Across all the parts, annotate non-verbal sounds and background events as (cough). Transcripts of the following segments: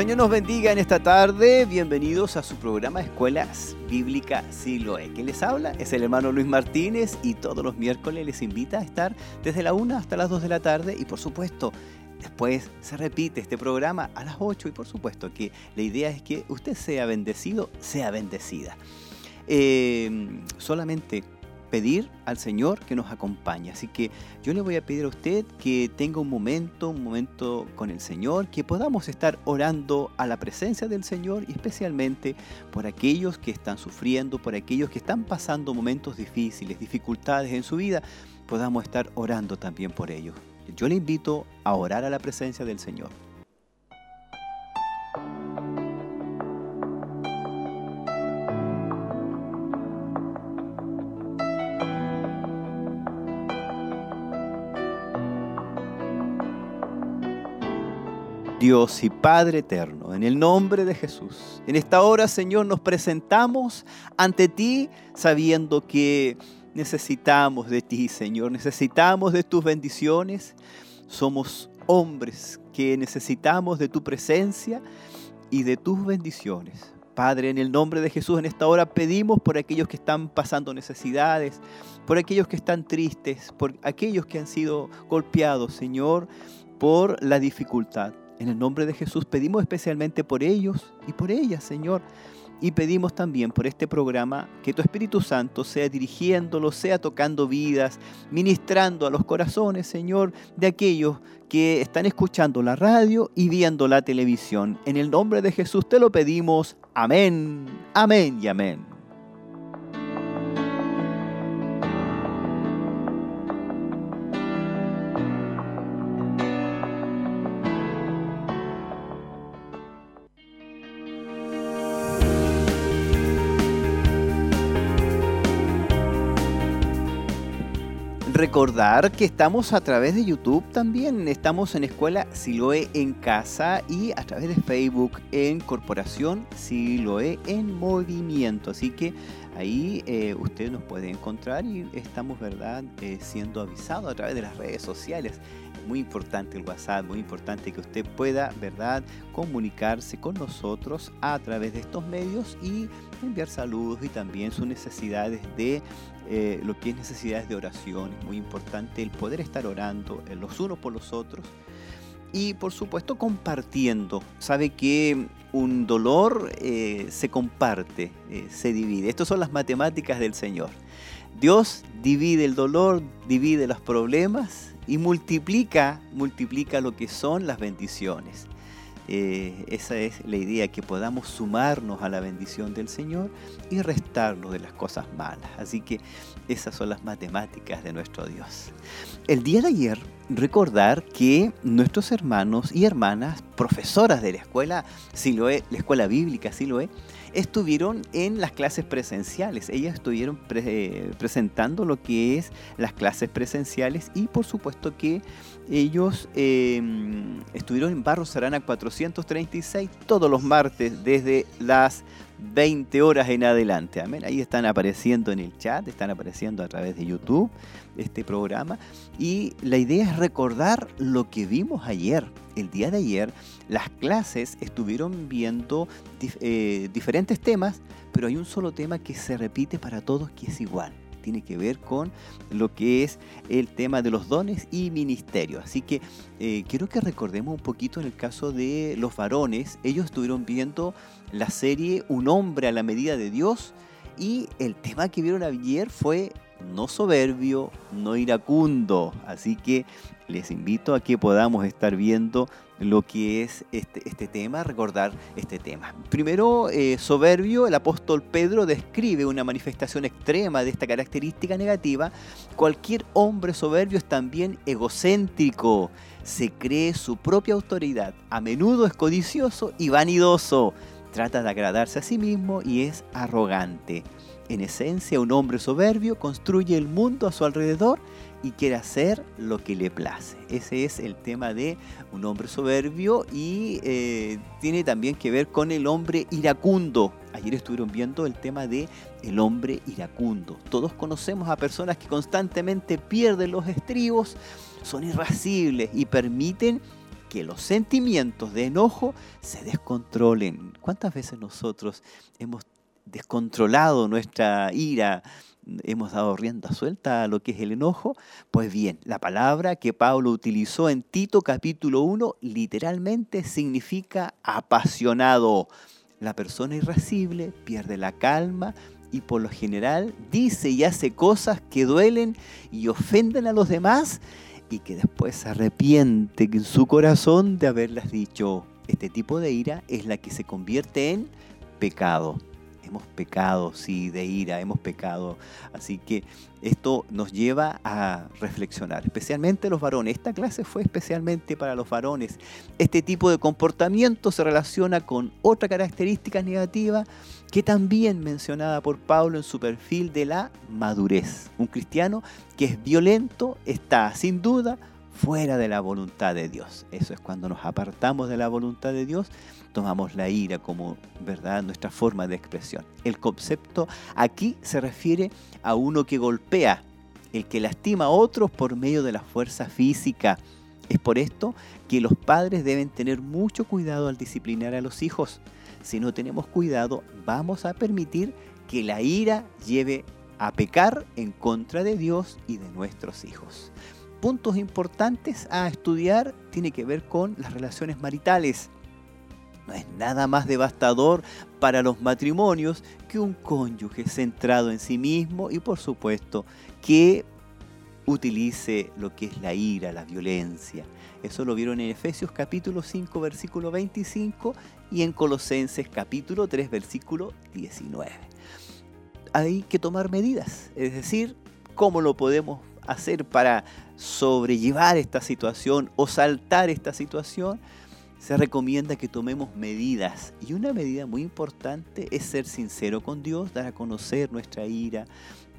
Señor nos bendiga en esta tarde. Bienvenidos a su programa Escuelas Bíblica Siloé. ¿Quién les habla? Es el hermano Luis Martínez y todos los miércoles les invita a estar desde la 1 hasta las 2 de la tarde y por supuesto después se repite este programa a las 8 y por supuesto que la idea es que usted sea bendecido, sea bendecida. Eh, solamente pedir al Señor que nos acompañe. Así que yo le voy a pedir a usted que tenga un momento, un momento con el Señor, que podamos estar orando a la presencia del Señor y especialmente por aquellos que están sufriendo, por aquellos que están pasando momentos difíciles, dificultades en su vida, podamos estar orando también por ellos. Yo le invito a orar a la presencia del Señor. Dios y Padre eterno, en el nombre de Jesús. En esta hora, Señor, nos presentamos ante ti sabiendo que necesitamos de ti, Señor. Necesitamos de tus bendiciones. Somos hombres que necesitamos de tu presencia y de tus bendiciones. Padre, en el nombre de Jesús, en esta hora pedimos por aquellos que están pasando necesidades, por aquellos que están tristes, por aquellos que han sido golpeados, Señor, por la dificultad. En el nombre de Jesús pedimos especialmente por ellos y por ellas, Señor. Y pedimos también por este programa que tu Espíritu Santo sea dirigiéndolo, sea tocando vidas, ministrando a los corazones, Señor, de aquellos que están escuchando la radio y viendo la televisión. En el nombre de Jesús te lo pedimos. Amén, amén y amén. Recordar que estamos a través de YouTube también. Estamos en Escuela Siloe en Casa y a través de Facebook en Corporación Siloe en Movimiento. Así que ahí eh, usted nos puede encontrar y estamos, ¿verdad?, eh, siendo avisados a través de las redes sociales. Muy importante el WhatsApp, muy importante que usted pueda, ¿verdad?, comunicarse con nosotros a través de estos medios y enviar saludos y también sus necesidades de eh, lo que es necesidades de oración. Es muy importante el poder estar orando eh, los unos por los otros y por supuesto compartiendo. Sabe que un dolor eh, se comparte, se divide. Estas son las matemáticas del Señor. Dios divide el dolor, divide los problemas y multiplica, multiplica lo que son las bendiciones. Eh, esa es la idea, que podamos sumarnos a la bendición del Señor y restarlo de las cosas malas. Así que esas son las matemáticas de nuestro Dios. El día de ayer, recordar que nuestros hermanos y hermanas, profesoras de la escuela Siloé, la escuela bíblica Siloé, estuvieron en las clases presenciales. Ellas estuvieron presentando lo que es las clases presenciales y por supuesto que ellos em, estuvieron en Barros Arana 436 todos los martes desde las 20 horas en adelante. Amén. Ahí están apareciendo en el chat, están apareciendo a través de YouTube este programa. Y la idea es recordar lo que vimos ayer. El día de ayer las clases estuvieron viendo eh, diferentes temas, pero hay un solo tema que se repite para todos que es igual tiene que ver con lo que es el tema de los dones y ministerios. Así que eh, quiero que recordemos un poquito en el caso de los varones. Ellos estuvieron viendo la serie Un hombre a la medida de Dios y el tema que vieron ayer fue no soberbio, no iracundo. Así que les invito a que podamos estar viendo lo que es este, este tema, recordar este tema. Primero, eh, soberbio, el apóstol Pedro describe una manifestación extrema de esta característica negativa. Cualquier hombre soberbio es también egocéntrico, se cree su propia autoridad, a menudo es codicioso y vanidoso, trata de agradarse a sí mismo y es arrogante. En esencia, un hombre soberbio construye el mundo a su alrededor y quiere hacer lo que le place. Ese es el tema de un hombre soberbio y eh, tiene también que ver con el hombre iracundo. Ayer estuvieron viendo el tema de el hombre iracundo. Todos conocemos a personas que constantemente pierden los estribos, son irascibles y permiten que los sentimientos de enojo se descontrolen. ¿Cuántas veces nosotros hemos descontrolado nuestra ira, hemos dado rienda suelta a lo que es el enojo? Pues bien, la palabra que Pablo utilizó en Tito capítulo 1 literalmente significa apasionado. La persona irascible pierde la calma y por lo general dice y hace cosas que duelen y ofenden a los demás y que después se arrepiente en su corazón de haberlas dicho. Este tipo de ira es la que se convierte en pecado hemos pecado, sí, de ira, hemos pecado. Así que esto nos lleva a reflexionar, especialmente los varones. Esta clase fue especialmente para los varones. Este tipo de comportamiento se relaciona con otra característica negativa que también mencionada por Pablo en su perfil de la madurez. Un cristiano que es violento está sin duda fuera de la voluntad de Dios. Eso es cuando nos apartamos de la voluntad de Dios tomamos la ira como verdad nuestra forma de expresión. El concepto aquí se refiere a uno que golpea, el que lastima a otros por medio de la fuerza física. Es por esto que los padres deben tener mucho cuidado al disciplinar a los hijos. Si no tenemos cuidado, vamos a permitir que la ira lleve a pecar en contra de Dios y de nuestros hijos. Puntos importantes a estudiar tiene que ver con las relaciones maritales. No es nada más devastador para los matrimonios que un cónyuge centrado en sí mismo y por supuesto que utilice lo que es la ira, la violencia. Eso lo vieron en Efesios capítulo 5 versículo 25 y en Colosenses capítulo 3 versículo 19. Hay que tomar medidas, es decir, cómo lo podemos hacer para sobrellevar esta situación o saltar esta situación se recomienda que tomemos medidas. Y una medida muy importante es ser sincero con Dios, dar a conocer nuestra ira,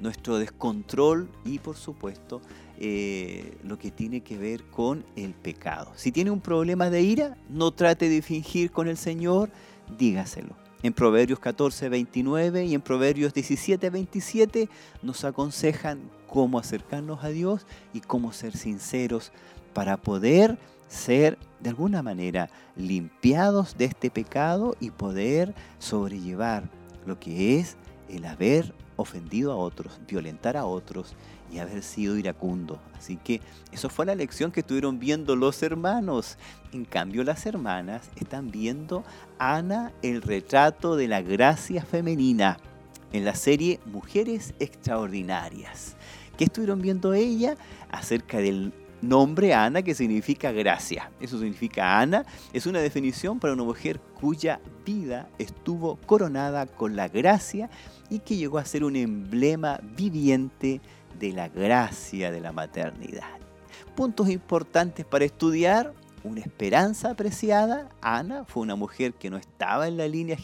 nuestro descontrol y por supuesto eh, lo que tiene que ver con el pecado. Si tiene un problema de ira, no trate de fingir con el Señor, dígaselo. En Proverbios 14, 29 y en Proverbios 17, 27 nos aconsejan cómo acercarnos a Dios y cómo ser sinceros para poder ser de alguna manera limpiados de este pecado y poder sobrellevar lo que es el haber ofendido a otros, violentar a otros y haber sido iracundo. Así que eso fue la lección que estuvieron viendo los hermanos. En cambio las hermanas están viendo Ana el retrato de la gracia femenina en la serie Mujeres Extraordinarias. ¿Qué estuvieron viendo ella? Acerca del nombre Ana que significa gracia. Eso significa Ana. Es una definición para una mujer cuya vida estuvo coronada con la gracia y que llegó a ser un emblema viviente de la gracia de la maternidad. Puntos importantes para estudiar. Una esperanza apreciada. Ana fue una mujer que no estaba en la línea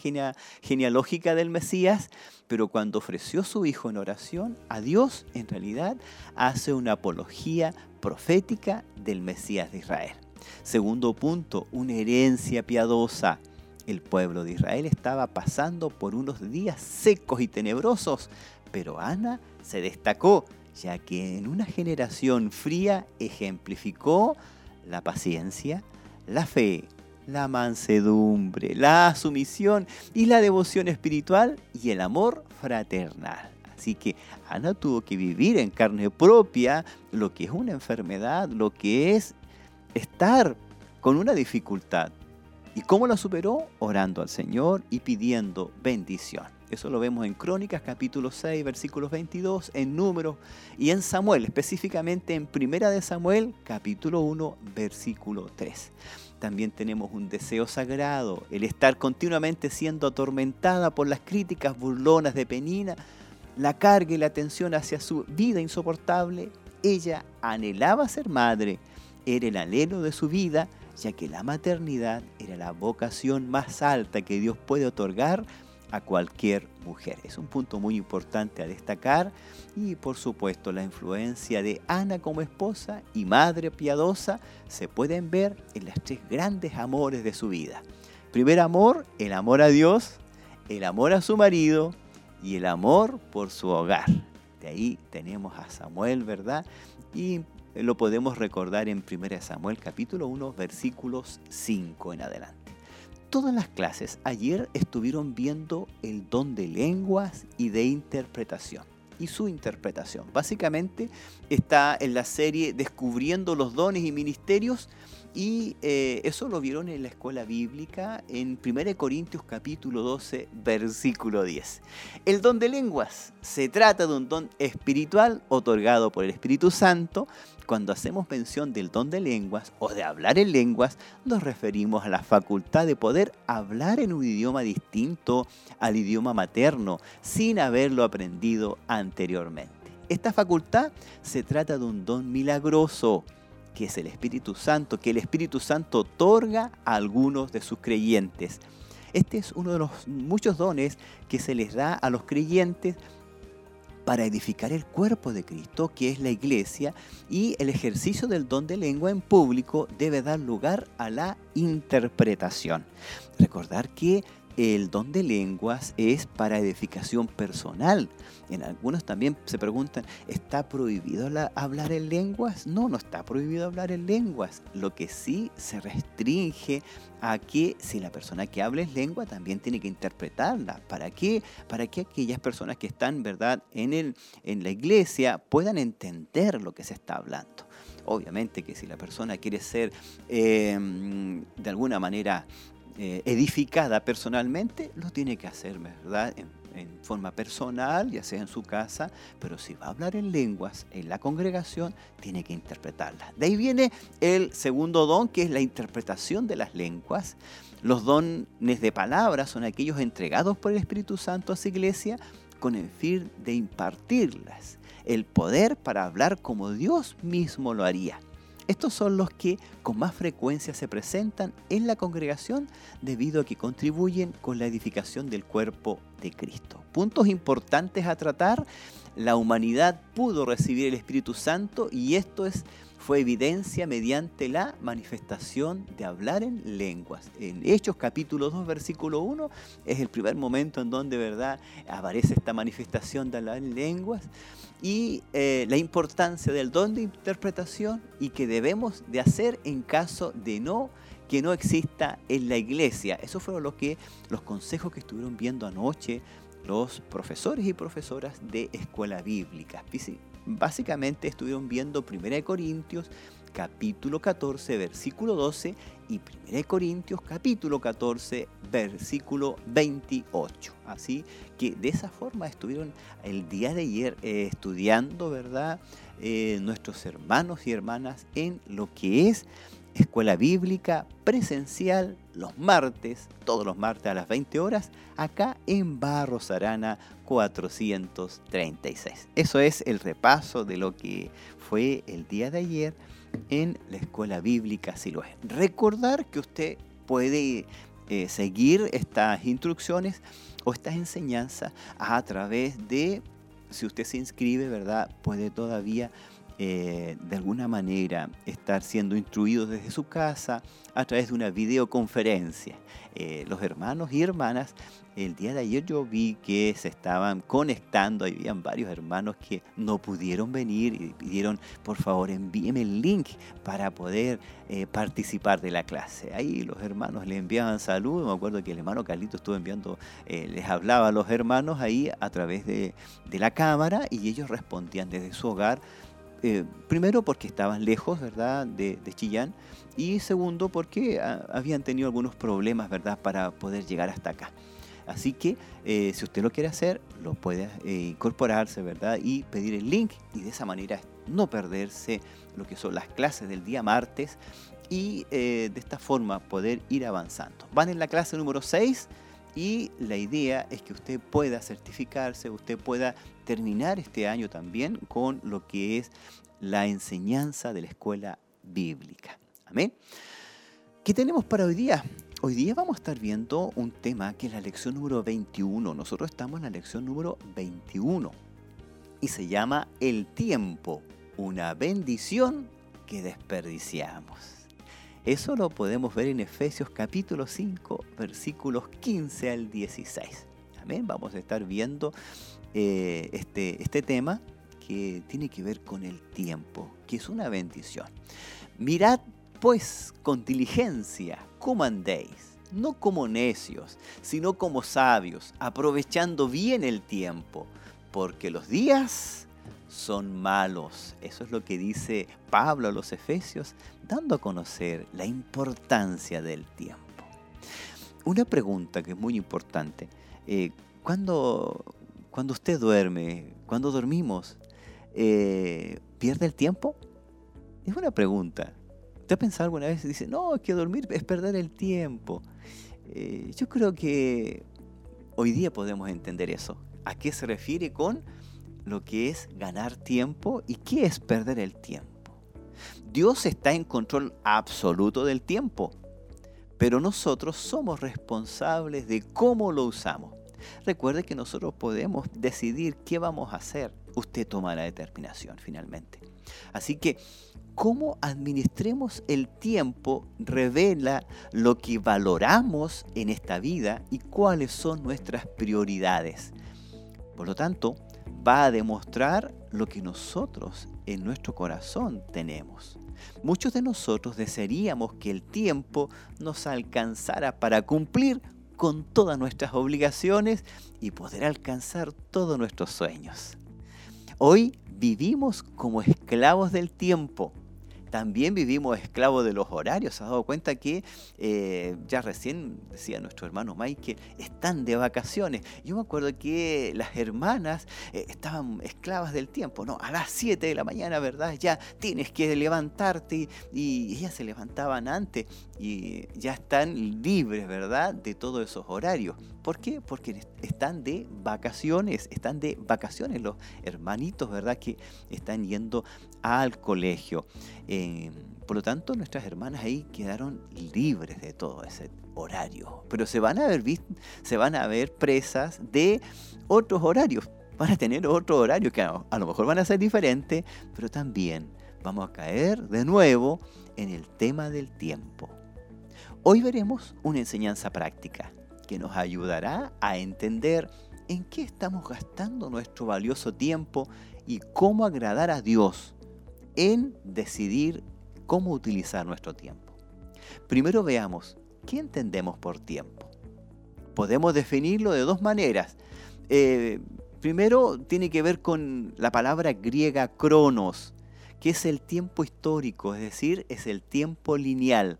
genealógica del Mesías, pero cuando ofreció su hijo en oración a Dios, en realidad hace una apología profética del Mesías de Israel. Segundo punto, una herencia piadosa. El pueblo de Israel estaba pasando por unos días secos y tenebrosos, pero Ana se destacó, ya que en una generación fría ejemplificó la paciencia, la fe, la mansedumbre, la sumisión y la devoción espiritual y el amor fraternal. Así que Ana tuvo que vivir en carne propia lo que es una enfermedad, lo que es estar con una dificultad. ¿Y cómo la superó? Orando al Señor y pidiendo bendición. Eso lo vemos en Crónicas capítulo 6 versículos 22, en Números y en Samuel, específicamente en Primera de Samuel capítulo 1 versículo 3 también tenemos un deseo sagrado, el estar continuamente siendo atormentada por las críticas burlonas de Penina, la carga y la tensión hacia su vida insoportable. Ella anhelaba ser madre, era el anhelo de su vida, ya que la maternidad era la vocación más alta que Dios puede otorgar a cualquier mujer. Es un punto muy importante a destacar y por supuesto la influencia de Ana como esposa y madre piadosa se pueden ver en las tres grandes amores de su vida. Primer amor, el amor a Dios, el amor a su marido y el amor por su hogar. De ahí tenemos a Samuel, ¿verdad? Y lo podemos recordar en 1 Samuel capítulo 1 versículos 5 en adelante. Todas las clases ayer estuvieron viendo el don de lenguas y de interpretación y su interpretación. Básicamente está en la serie Descubriendo los dones y ministerios y eh, eso lo vieron en la escuela bíblica en 1 Corintios capítulo 12, versículo 10. El don de lenguas se trata de un don espiritual otorgado por el Espíritu Santo. Cuando hacemos mención del don de lenguas o de hablar en lenguas, nos referimos a la facultad de poder hablar en un idioma distinto al idioma materno sin haberlo aprendido anteriormente. Esta facultad se trata de un don milagroso que es el Espíritu Santo, que el Espíritu Santo otorga a algunos de sus creyentes. Este es uno de los muchos dones que se les da a los creyentes para edificar el cuerpo de Cristo, que es la iglesia, y el ejercicio del don de lengua en público debe dar lugar a la interpretación. Recordar que el don de lenguas es para edificación personal. En algunos también se preguntan, ¿está prohibido hablar en lenguas? No, no está prohibido hablar en lenguas. Lo que sí se restringe a que si la persona que habla en lengua también tiene que interpretarla. ¿Para qué? Para que aquellas personas que están, ¿verdad?, en, el, en la iglesia puedan entender lo que se está hablando. Obviamente que si la persona quiere ser em, de alguna manera eh, edificada personalmente, lo tiene que hacer, ¿verdad? En, forma personal, ya sea en su casa, pero si va a hablar en lenguas en la congregación, tiene que interpretarlas. De ahí viene el segundo don, que es la interpretación de las lenguas. Los dones de palabras son aquellos entregados por el Espíritu Santo a su iglesia con el fin de impartirlas, el poder para hablar como Dios mismo lo haría. Estos son los que con más frecuencia se presentan en la congregación debido a que contribuyen con la edificación del cuerpo de Cristo. Puntos importantes a tratar. La humanidad pudo recibir el Espíritu Santo y esto es fue evidencia mediante la manifestación de hablar en lenguas. En Hechos capítulo 2, versículo 1, es el primer momento en donde verdad aparece esta manifestación de hablar en lenguas y eh, la importancia del don de interpretación y que debemos de hacer en caso de no que no exista en la iglesia. Eso fueron lo que, los consejos que estuvieron viendo anoche los profesores y profesoras de escuela bíblica básicamente estuvieron viendo 1 Corintios capítulo 14 versículo 12 y 1 Corintios capítulo 14 versículo 28. Así que de esa forma estuvieron el día de ayer eh, estudiando, ¿verdad? Eh, nuestros hermanos y hermanas en lo que es escuela bíblica presencial los martes, todos los martes a las 20 horas, acá en Barros Arana 436. Eso es el repaso de lo que fue el día de ayer en la escuela bíblica Siloé. Recordar que usted puede eh, seguir estas instrucciones o estas enseñanzas a través de, si usted se inscribe, ¿verdad? Puede todavía eh, de alguna manera estar siendo instruidos desde su casa a través de una videoconferencia. Eh, los hermanos y hermanas, el día de ayer yo vi que se estaban conectando, habían varios hermanos que no pudieron venir y pidieron, por favor, envíeme el link para poder eh, participar de la clase. Ahí los hermanos le enviaban saludos, me acuerdo que el hermano Carlito estuvo enviando, les hablaba a los hermanos ahí a través de, de la cámara y ellos respondían desde su hogar eh, primero porque estaban lejos, ¿verdad?, de, Chillán, y segundo porque ah, habían tenido algunos problemas, ¿verdad?, para poder llegar hasta acá. Así que eh, si usted lo quiere hacer, lo puede eh, incorporarse, ¿verdad? Y pedir el link y de esa manera no perderse lo que son las clases del día martes y de esta forma poder ir avanzando. Van en la clase número 6 y la idea es que usted pueda certificarse, usted pueda terminar este año también con lo que es la enseñanza de la escuela bíblica. Amén. ¿Qué tenemos para hoy día? Hoy día vamos a estar viendo un tema que es la lección número 21. Nosotros estamos en la lección número 21 y se llama El tiempo, una bendición que desperdiciamos. Eso lo podemos ver en Efesios capítulo 5, versículos 15 al 16. Amén. Vamos a estar viendo eh, este, este tema que tiene que ver con el tiempo, que es una bendición. Mirad pues con diligencia cómo andéis, no como necios, sino como sabios, aprovechando bien el tiempo, porque los días son malos. Eso es lo que dice Pablo a los Efesios, dando a conocer la importancia del tiempo. Una pregunta que es muy importante. Eh, cuando, cuando usted duerme, cuando dormimos, eh, ¿pierde el tiempo? Es una pregunta. ¿Usted ha pensado alguna vez dice, no, es que dormir es perder el tiempo? Eh, yo creo que hoy día podemos entender eso. ¿A qué se refiere con lo que es ganar tiempo y qué es perder el tiempo? Dios está en control absoluto del tiempo, pero nosotros somos responsables de cómo lo usamos. Recuerde que nosotros podemos decidir qué vamos a hacer. Usted toma la determinación finalmente. Así que cómo administremos el tiempo revela lo que valoramos en esta vida y cuáles son nuestras prioridades. Por lo tanto, va a demostrar lo que nosotros en nuestro corazón tenemos. Muchos de nosotros desearíamos que el tiempo nos alcanzara para cumplir con todas nuestras obligaciones y poder alcanzar todos nuestros sueños. Hoy vivimos como esclavos del tiempo también vivimos esclavos de los horarios. ¿Se ha dado cuenta que eh, ya recién decía nuestro hermano Mike que están de vacaciones? Yo me acuerdo que las hermanas eh, estaban esclavas del tiempo, ¿no? A las 7 de la mañana, ¿verdad? Ya tienes que levantarte y ellas se levantaban antes y ya están libres, ¿verdad? De todos esos horarios. ¿Por qué? Porque están de vacaciones, están de vacaciones los hermanitos, ¿verdad? Que están yendo al colegio. Eh, por lo tanto, nuestras hermanas ahí quedaron libres de todo ese horario. Pero se van a ver, se van a ver presas de otros horarios. Van a tener otro horario que a, lo mejor van a ser diferentes, pero también vamos a caer de nuevo en el tema del tiempo. Hoy veremos una enseñanza práctica que nos ayudará a entender en qué estamos gastando nuestro valioso tiempo y cómo agradar a Dios en decidir cómo utilizar nuestro tiempo. Primero veamos, ¿qué entendemos por tiempo? Podemos definirlo de dos maneras. Eh, primero tiene que ver con la palabra griega cronos, que es el tiempo histórico, es decir, es el tiempo lineal.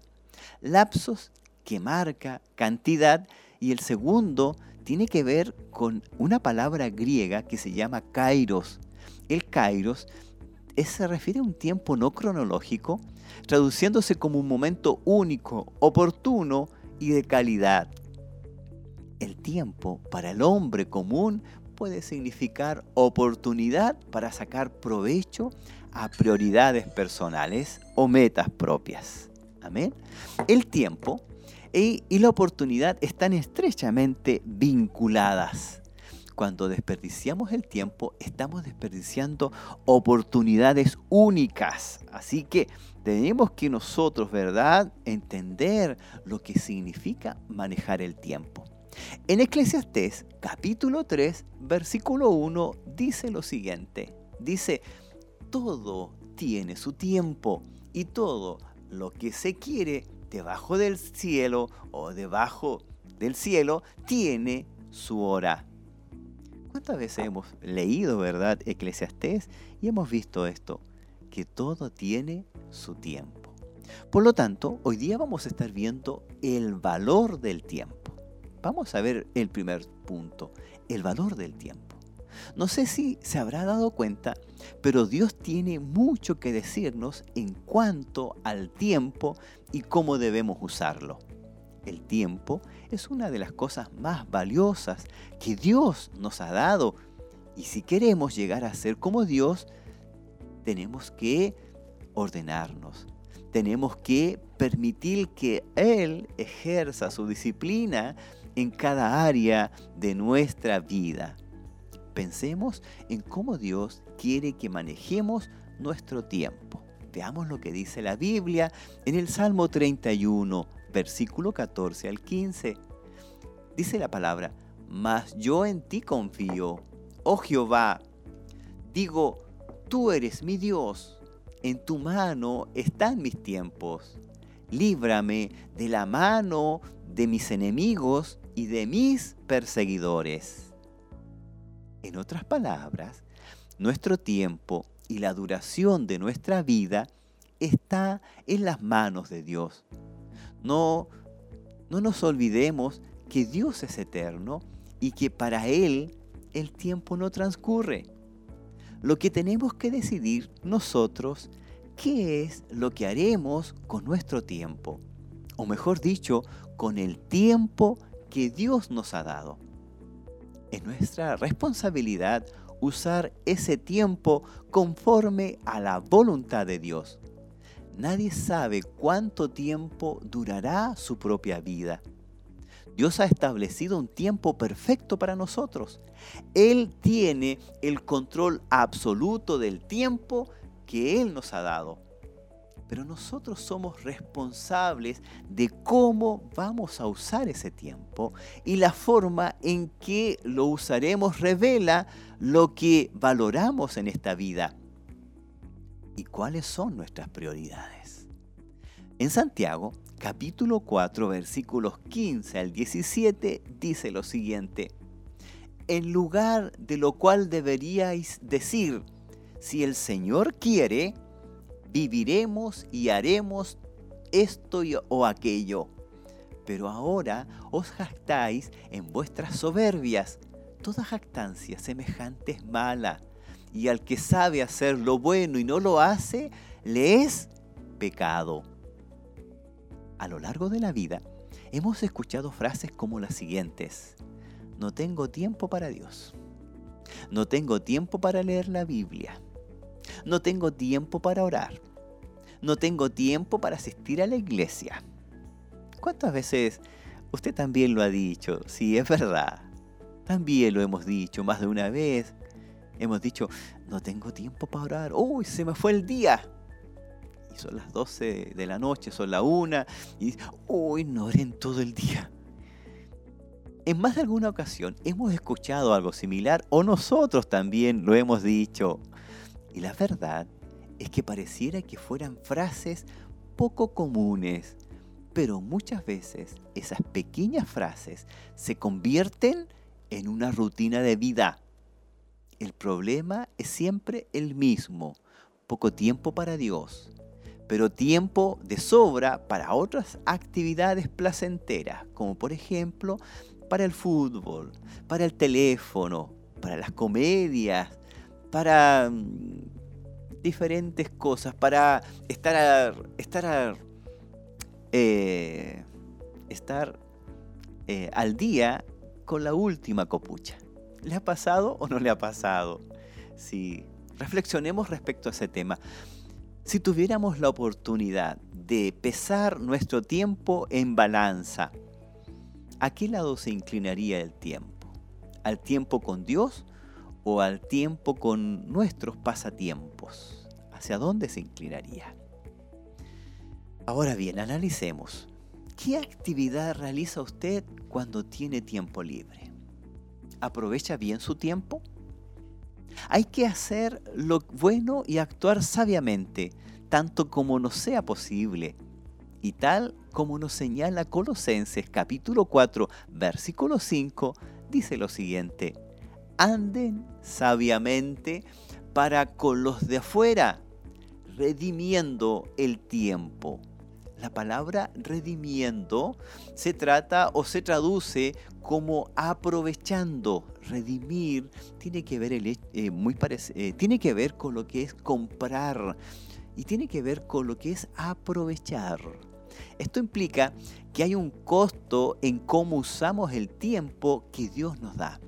Lapsos que marca cantidad y el segundo tiene que ver con una palabra griega que se llama kairos. El kairos se refiere a un tiempo no cronológico, traduciéndose como un momento único, oportuno y de calidad. El tiempo para el hombre común puede significar oportunidad para sacar provecho a prioridades personales o metas propias. Amén. El tiempo y, la oportunidad están estrechamente vinculadas. Cuando desperdiciamos el tiempo, estamos desperdiciando oportunidades únicas. Así que tenemos que nosotros, ¿verdad?, entender lo que significa manejar el tiempo. En Eclesiastés capítulo 3, versículo 1 dice lo siguiente. Dice, todo tiene su tiempo y todo lo que se quiere debajo del cielo o debajo del cielo tiene su hora. ¿Cuántas veces hemos leído, verdad, Eclesiastés y hemos visto esto? Que todo tiene su tiempo. Por lo tanto, hoy día vamos a estar viendo el valor del tiempo. Vamos a ver el primer punto, el valor del tiempo. No sé si se habrá dado cuenta, pero Dios tiene mucho que decirnos en cuanto al tiempo y cómo debemos usarlo. El tiempo es una de las cosas más valiosas que Dios nos ha dado y si queremos llegar a ser como Dios, tenemos que ordenarnos, tenemos que permitir que Él ejerza su disciplina en cada área de nuestra vida. Pensemos en cómo Dios quiere que manejemos nuestro tiempo. Veamos lo que dice la Biblia en el Salmo 31, versículo 14 al 15. Dice la palabra, mas yo en ti confío, oh Jehová. Digo, Tú eres mi Dios, en tu mano están mis tiempos. Líbrame de la mano de mis enemigos y de mis perseguidores. En otras palabras, nuestro tiempo y la duración de nuestra vida está en las manos de Dios. No, no nos olvidemos que Dios es eterno y que para Él el tiempo no transcurre. Lo que tenemos que decidir nosotros, ¿qué es lo que haremos con nuestro tiempo? O mejor dicho, con el tiempo que Dios nos ha dado. Es nuestra responsabilidad usar ese tiempo conforme a la voluntad de Dios. Nadie sabe cuánto tiempo durará su propia vida. Dios ha establecido un tiempo perfecto para nosotros. Él tiene el control absoluto del tiempo que Él nos ha dado. Pero nosotros somos responsables de cómo vamos a usar ese tiempo y la forma en que lo usaremos revela lo que valoramos en esta vida y cuáles son nuestras prioridades. En Santiago, capítulo 4, versículos 15 al 17, dice lo siguiente, en lugar de lo cual deberíais decir, si el Señor quiere, viviremos y haremos esto o aquello. Pero ahora os jactáis en vuestras soberbias. Toda jactancia semejante es mala, y al que sabe hacer lo bueno y no lo hace, le es pecado. A lo largo de la vida hemos escuchado frases como las siguientes. No tengo tiempo para Dios. No tengo tiempo para leer la Biblia. No tengo tiempo para orar. No tengo tiempo para asistir a la iglesia. ¿Cuántas veces usted también lo ha dicho? Sí, es verdad. También lo hemos dicho más de una vez. Hemos dicho, no tengo tiempo para orar. Uy, se me fue el día. Y son las 12 de la noche, son la una. Y uy, no oren todo el día. En más de alguna ocasión hemos escuchado algo similar o nosotros también lo hemos dicho. Y la verdad es que pareciera que fueran frases poco comunes, pero muchas veces esas pequeñas frases se convierten en una rutina de vida. El problema es siempre el mismo, poco tiempo para Dios, pero tiempo de sobra para otras actividades placenteras, como por ejemplo para el fútbol, para el teléfono, para las comedias, para mm, diferentes cosas para estar, estar, eh, estar eh, al día con la última copucha. ¿Le ha pasado o no le ha pasado? Si reflexionemos respecto a ese tema. Si tuviéramos la oportunidad de pesar nuestro tiempo en balanza, ¿a qué lado se inclinaría el tiempo? ¿Al tiempo con Dios o al tiempo con nuestros pasatiempos? ¿Hacia dónde se inclinaría? Ahora bien, analicemos. ¿Qué actividad realiza usted cuando tiene tiempo libre? ¿Aprovecha bien su tiempo? Hay que hacer lo bueno y actuar sabiamente, tanto como nos sea posible. Y tal como nos señala Colosenses capítulo 4, versículo 5, dice lo siguiente anden sabiamente para con los de afuera, redimiendo el tiempo. La palabra redimiendo se trata o se traduce como aprovechando. Redimir tiene que ver, eh, muy eh, tiene que ver con lo que es comprar y tiene que ver con lo que es aprovechar. Esto implica que hay un costo en cómo usamos el tiempo que Dios nos da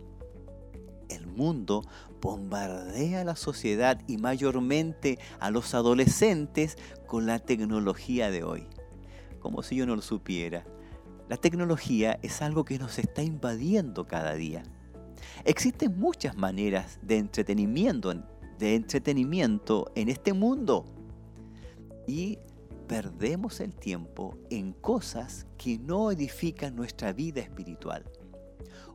el mundo bombardea a la sociedad y mayormente a los adolescentes con la tecnología de hoy. Como si yo no lo supiera. La tecnología es algo que nos está invadiendo cada día. Existen muchas maneras de entretenimiento, en este mundo. Y perdemos el tiempo en cosas que no edifican nuestra vida espiritual.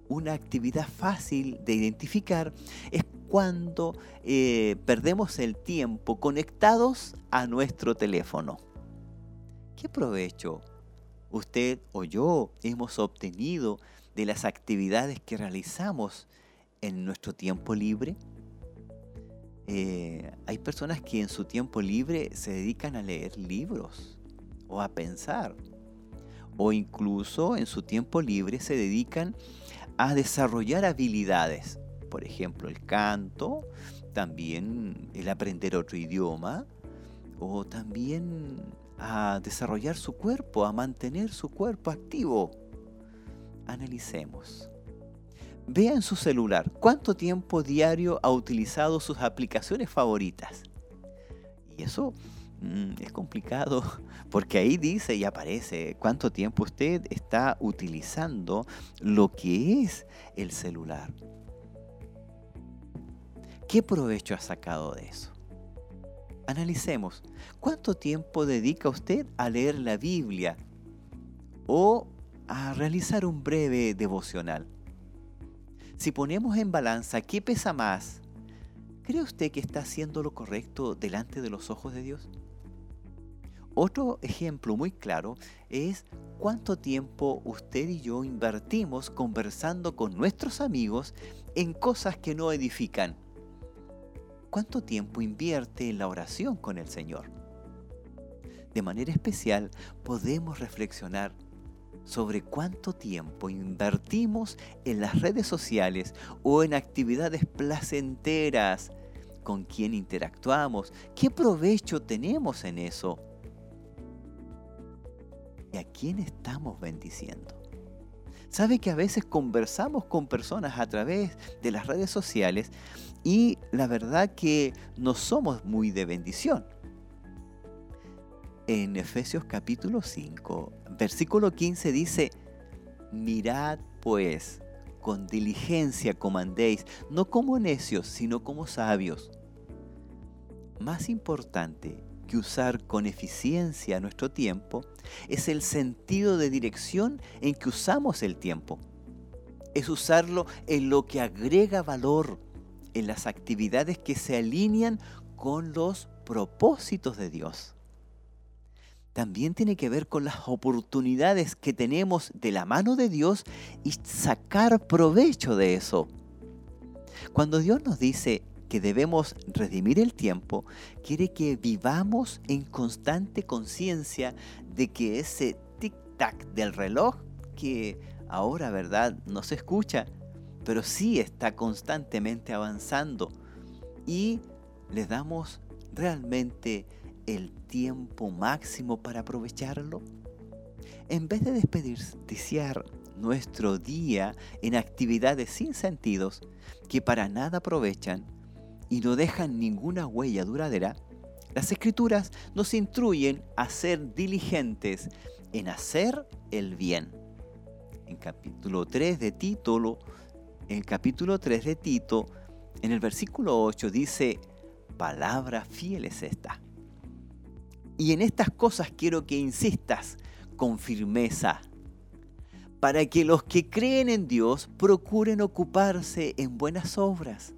Una actividad fácil de identificar es cuando eh, perdemos el tiempo conectados a nuestro teléfono. ¿Qué provecho usted o yo hemos obtenido de las actividades que realizamos en nuestro tiempo libre? Eh, hay personas que en su tiempo libre se dedican a leer libros o a pensar o incluso en su tiempo libre se dedican a desarrollar habilidades, por ejemplo el canto, también el aprender otro idioma o también a desarrollar su cuerpo, a mantener su cuerpo activo. Analicemos. Vea en su celular cuánto tiempo diario ha utilizado sus aplicaciones favoritas. Y eso Mm, es complicado (laughs) porque ahí dice y aparece cuánto tiempo usted está utilizando lo que es el celular. ¿Qué provecho ha sacado de eso? Analicemos, ¿cuánto tiempo dedica usted a leer la Biblia o a realizar un breve devocional? Si ponemos en balanza, ¿qué pesa más? ¿Cree usted que está haciendo lo correcto delante de los ojos de Dios? Otro ejemplo muy claro es cuánto tiempo usted y yo invertimos conversando con nuestros amigos en cosas que no edifican. ¿Cuánto tiempo invierte en la oración con el Señor? De manera especial podemos reflexionar sobre cuánto tiempo invertimos en las redes sociales o en actividades placenteras, con quién interactuamos, qué provecho tenemos en eso quién estamos bendiciendo. Sabe que a veces conversamos con personas a través de las redes sociales y la verdad que no somos muy de bendición. En Efesios capítulo 5, versículo 15 dice, mirad pues con diligencia comandéis, no como necios, sino como sabios. Más importante que usar con eficiencia nuestro tiempo es el sentido de dirección en que usamos el tiempo. Es usarlo en lo que agrega valor, en las actividades que se alinean con los propósitos de Dios. También tiene que ver con las oportunidades que tenemos de la mano de Dios y sacar provecho de eso. Cuando Dios nos dice, que debemos redimir el tiempo, quiere que vivamos en constante conciencia de que ese tic-tac del reloj, que ahora, ¿verdad?, no se escucha, pero sí está constantemente avanzando y le damos realmente el tiempo máximo para aprovecharlo. En vez de desperdiciar nuestro día en actividades sin sentidos que para nada aprovechan, y no dejan ninguna huella duradera, las escrituras nos instruyen a ser diligentes en hacer el bien. En capítulo 3 de Tito, en capítulo 3 de Tito, en el versículo 8 dice, palabra fiel es esta. Y en estas cosas quiero que insistas con firmeza, para que los que creen en Dios procuren ocuparse en buenas obras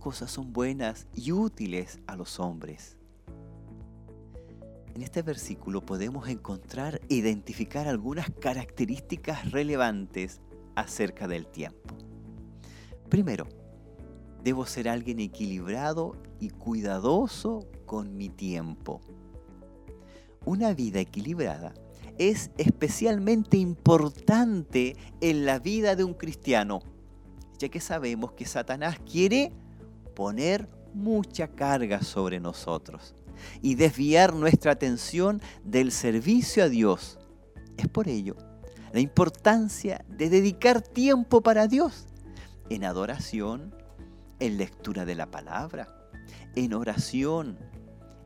cosas son buenas y útiles a los hombres. En este versículo podemos encontrar e identificar algunas características relevantes acerca del tiempo. Primero, debo ser alguien equilibrado y cuidadoso con mi tiempo. Una vida equilibrada es especialmente importante en la vida de un cristiano ya que sabemos que Satanás quiere poner mucha carga sobre nosotros y desviar nuestra atención del servicio a Dios. Es por ello la importancia de dedicar tiempo para Dios en adoración, en lectura de la palabra, en oración,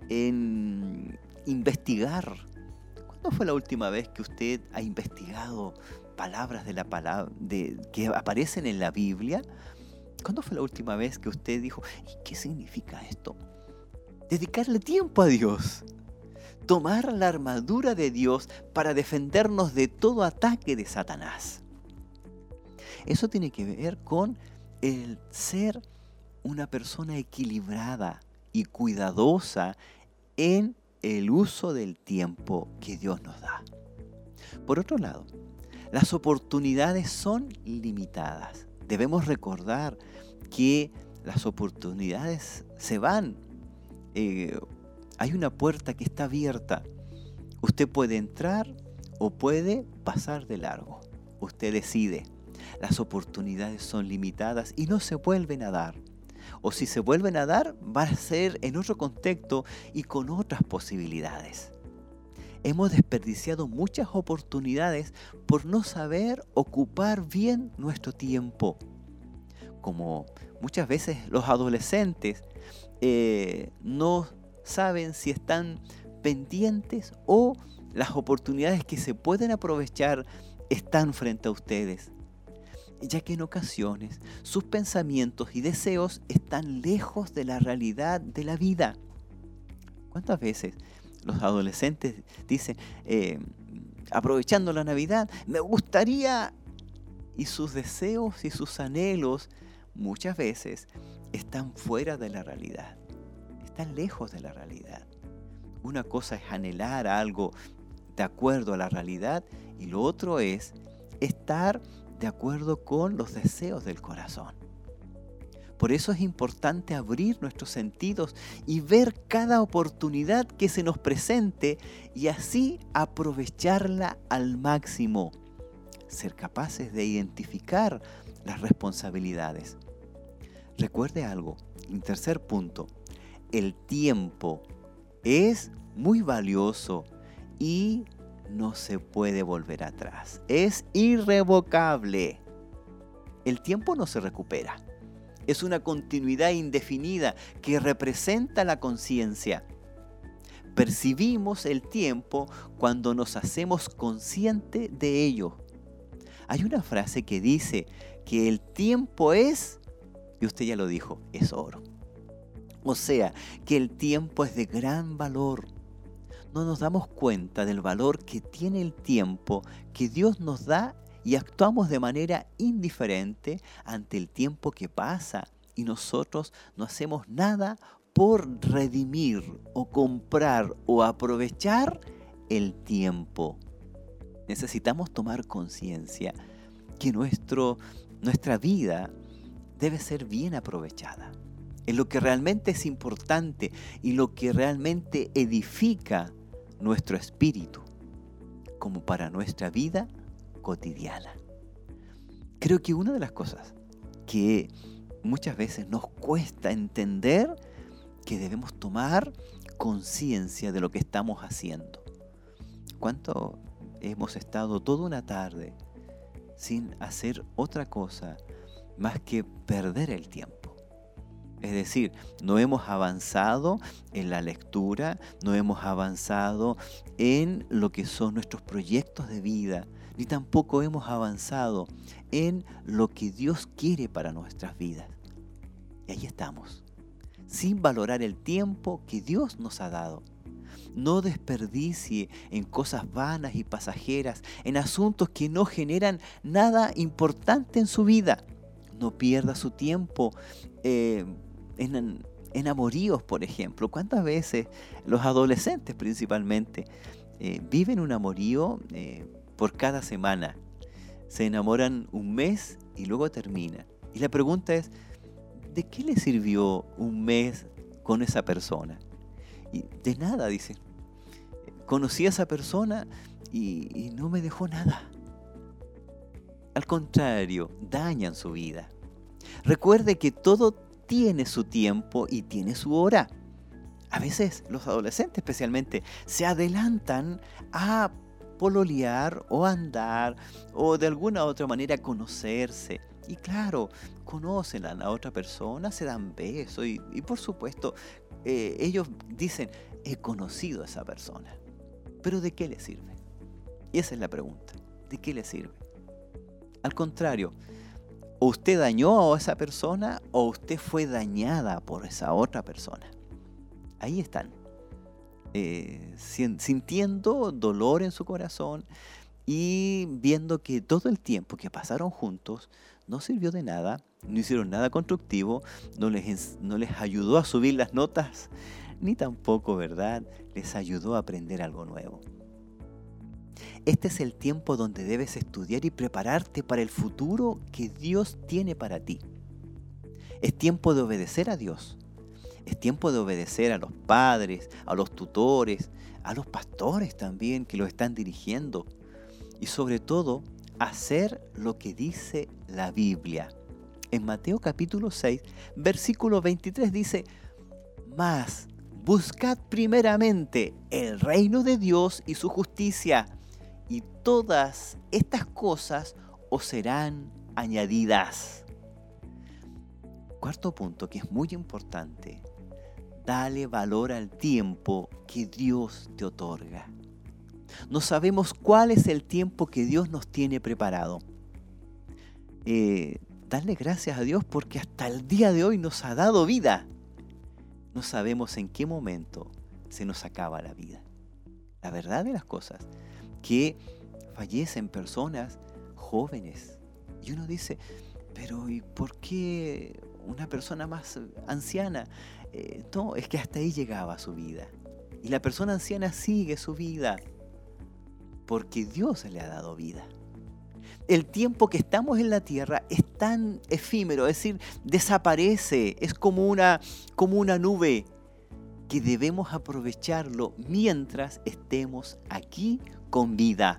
en investigar. ¿Cuándo fue la última vez que usted ha investigado palabras de la palabra de, que aparecen en la Biblia. ¿Cuándo fue la última vez que usted dijo, ¿y qué significa esto? Dedicarle tiempo a Dios. Tomar la armadura de Dios para defendernos de todo ataque de Satanás. Eso tiene que ver con el ser una persona equilibrada y cuidadosa en el uso del tiempo que Dios nos da. Por otro lado, las oportunidades son limitadas. Debemos recordar que las oportunidades se van. Eh, hay una puerta que está abierta. Usted puede entrar o puede pasar de largo. Usted decide. Las oportunidades son limitadas y no se vuelven a dar. O si se vuelven a dar, va a ser en otro contexto y con otras posibilidades. Hemos desperdiciado muchas oportunidades por no saber ocupar bien nuestro tiempo. Como muchas veces los adolescentes eh, no saben si están pendientes o las oportunidades que se pueden aprovechar están frente a ustedes, ya que en ocasiones sus pensamientos y deseos están lejos de la realidad de la vida. ¿Cuántas veces los adolescentes dicen, eh, aprovechando la Navidad, me gustaría, y sus deseos y sus anhelos muchas veces están fuera de la realidad, están lejos de la realidad. Una cosa es anhelar algo de acuerdo a la realidad y lo otro es estar de acuerdo con los deseos del corazón. Por eso es importante abrir nuestros sentidos y ver cada oportunidad que se nos presente y así aprovecharla al máximo. Ser capaces de identificar las responsabilidades. Recuerde algo, en tercer punto, el tiempo es muy valioso y no se puede volver atrás. Es irrevocable. El tiempo no se recupera es una continuidad indefinida que representa la conciencia. Percibimos el tiempo cuando nos hacemos consciente de ello. Hay una frase que dice que el tiempo es, y usted ya lo dijo, es oro. O sea, que el tiempo es de gran valor. No nos damos cuenta del valor que tiene el tiempo que Dios nos da y actuamos de manera indiferente ante el tiempo que pasa y nosotros no hacemos nada por redimir o comprar o aprovechar el tiempo. Necesitamos tomar conciencia que nuestro, nuestra vida debe ser bien aprovechada. En lo que realmente es importante y lo que realmente edifica nuestro espíritu, como para nuestra vida cotidiana. Creo que una de las cosas que muchas veces nos cuesta entender que debemos tomar conciencia de lo que estamos haciendo. ¿Cuánto hemos estado toda una tarde sin hacer otra cosa más que perder el tiempo? Es decir, no hemos avanzado en la lectura, no hemos avanzado en lo que son nuestros proyectos de vida, ni tampoco hemos avanzado en lo que Dios quiere para nuestras vidas. Y ahí estamos, sin valorar el tiempo que Dios nos ha dado. No desperdicie en cosas vanas y pasajeras, en asuntos que no generan nada importante en su vida. No pierda su tiempo eh, en, amoríos, por ejemplo. ¿Cuántas veces los adolescentes principalmente eh, viven un amorío eh, por cada semana. Se enamoran un mes y luego terminan. Y la pregunta es, ¿de qué le sirvió un mes con esa persona? Y de nada, dice. Conocí a esa persona y, y no me dejó nada. Al contrario, dañan su vida. Recuerde que todo tiene su tiempo y tiene su hora. A veces los adolescentes especialmente se adelantan a pololear o andar o de alguna otra manera conocerse. Y claro, conocen a la otra persona, se dan besos y, por supuesto eh, ellos dicen, he conocido a esa persona. Pero ¿de qué le sirve? Y esa es la pregunta. ¿De qué le sirve? Al contrario, usted dañó a esa persona o usted fue dañada por esa otra persona. Ahí están eh, sintiendo dolor en su corazón y viendo que todo el tiempo que pasaron juntos no sirvió de nada, no hicieron nada constructivo, no les, no les ayudó a subir las notas, ni tampoco, ¿verdad?, les ayudó a aprender algo nuevo. Este es el tiempo donde debes estudiar y prepararte para el futuro que Dios tiene para ti. Es tiempo de obedecer a Dios. Es tiempo de obedecer a los padres, a los tutores, a los pastores también que lo están dirigiendo. Y sobre todo, hacer lo que dice la Biblia. En Mateo capítulo 6, versículo 23 dice, Mas buscad primeramente el reino de Dios y su justicia y todas estas cosas os serán añadidas. Cuarto punto que es muy importante, dale valor al tiempo que Dios te otorga. No sabemos cuál es el tiempo que Dios nos tiene preparado. Eh, darle gracias a Dios porque hasta el día de hoy nos ha dado vida. No sabemos en qué momento se nos acaba la vida. La verdad de las cosas que fallecen personas jóvenes. Y uno dice, pero ¿y por qué una persona más anciana? Eh, no, es que hasta ahí llegaba su vida. Y la persona anciana sigue su vida porque Dios le ha dado vida. El tiempo que estamos en la tierra es tan efímero, es decir, desaparece, es como una, como una nube que debemos aprovecharlo mientras estemos aquí con vida.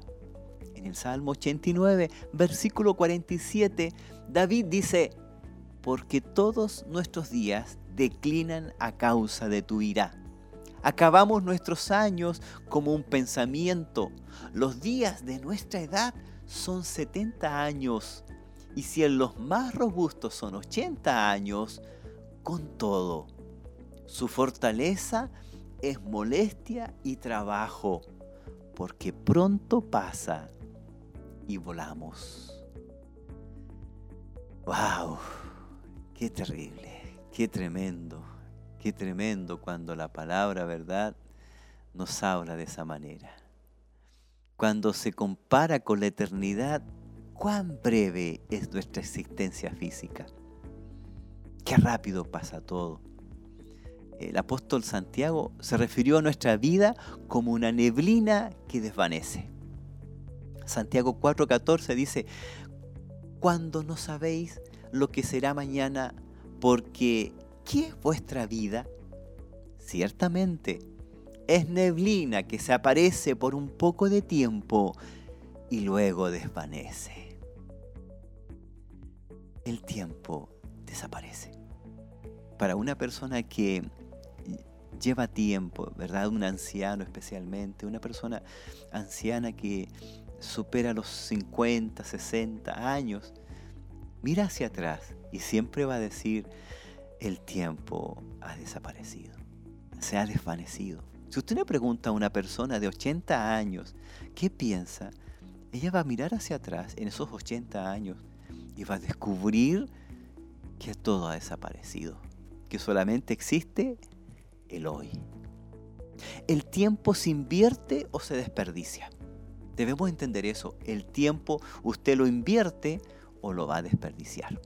En el Salmo 89, versículo 47, David dice, porque todos nuestros días declinan a causa de tu ira. Acabamos nuestros años como un pensamiento. Los días de nuestra edad son 70 años. Y si en los más robustos son 80 años, con todo, su fortaleza es molestia y trabajo porque pronto pasa y volamos. ¡Wow! ¡Qué terrible! ¡Qué tremendo! ¡Qué tremendo cuando la palabra verdad nos habla de esa manera! Cuando se compara con la eternidad, cuán breve es nuestra existencia física. Qué rápido pasa todo el apóstol Santiago se refirió a nuestra vida como una neblina que desvanece. Santiago 4:14 dice, cuando no sabéis lo que será mañana, porque ¿qué es vuestra vida? Ciertamente, es neblina que se aparece por un poco de tiempo y luego desvanece. El tiempo desaparece. Para una persona que lleva tiempo, ¿verdad? Un anciano especialmente, una persona anciana que supera los 50, 60 años, mira hacia atrás y siempre va a decir, el tiempo ha desaparecido, se ha desvanecido. Si usted le pregunta a una persona de 80 años, ¿qué piensa? Ella va a mirar hacia atrás en esos 80 años y va a descubrir que todo ha desaparecido, que solamente existe el hoy. El tiempo se invierte o se desperdicia. Debemos entender eso. El tiempo usted lo invierte o lo va a desperdiciar.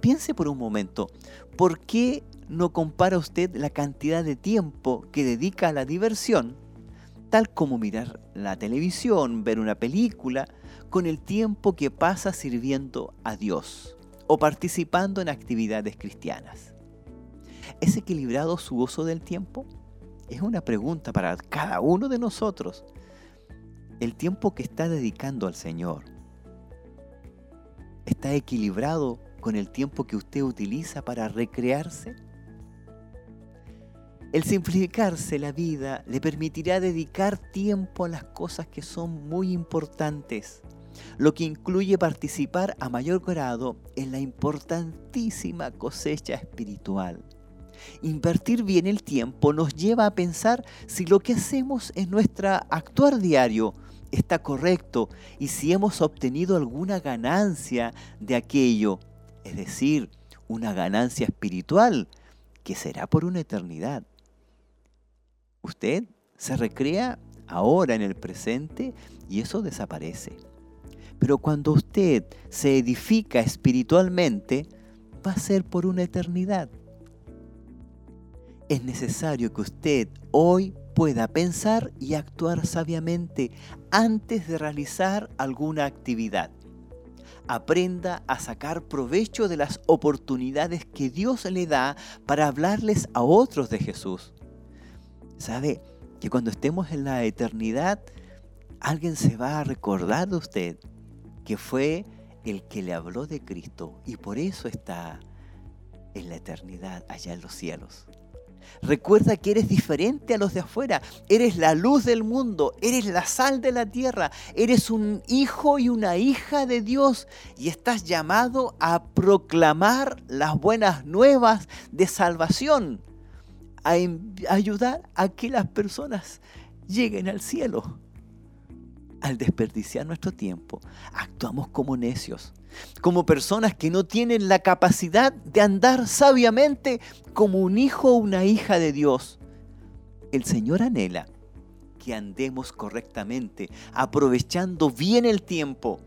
Piense por un momento, ¿por qué no compara usted la cantidad de tiempo que dedica a la diversión, tal como mirar la televisión, ver una película, con el tiempo que pasa sirviendo a Dios o participando en actividades cristianas? ¿Es equilibrado su uso del tiempo? Es una pregunta para cada uno de nosotros. El tiempo que está dedicando al Señor está equilibrado con el tiempo que usted utiliza para recrearse. El simplificarse la vida le permitirá dedicar tiempo a las cosas que son muy importantes, lo que incluye participar a mayor grado en la importantísima cosecha espiritual. Invertir bien el tiempo nos lleva a pensar si lo que hacemos en nuestro actuar diario está correcto y si hemos obtenido alguna ganancia de aquello, es decir, una ganancia espiritual que será por una eternidad. Usted se recrea ahora en el presente y eso desaparece. Pero cuando usted se edifica espiritualmente, va a ser por una eternidad. Es necesario que usted hoy pueda pensar y actuar sabiamente antes de realizar alguna actividad. Aprenda a sacar provecho de las oportunidades que Dios le da para hablarles a otros de Jesús. ¿Sabe que cuando estemos en la eternidad, alguien se va a recordar de usted que fue el que le habló de Cristo y por eso está en la eternidad allá en los cielos? Recuerda que eres diferente a los de afuera. Eres la luz del mundo, eres la sal de la tierra, eres un hijo y una hija de Dios. Y estás llamado a proclamar las buenas nuevas de salvación, a ayudar a que las personas lleguen al cielo al desperdiciar nuestro tiempo, actuamos como necios, como personas que no tienen la capacidad de andar sabiamente como un hijo o una hija de Dios. El Señor anhela que andemos correctamente, aprovechando bien el tiempo,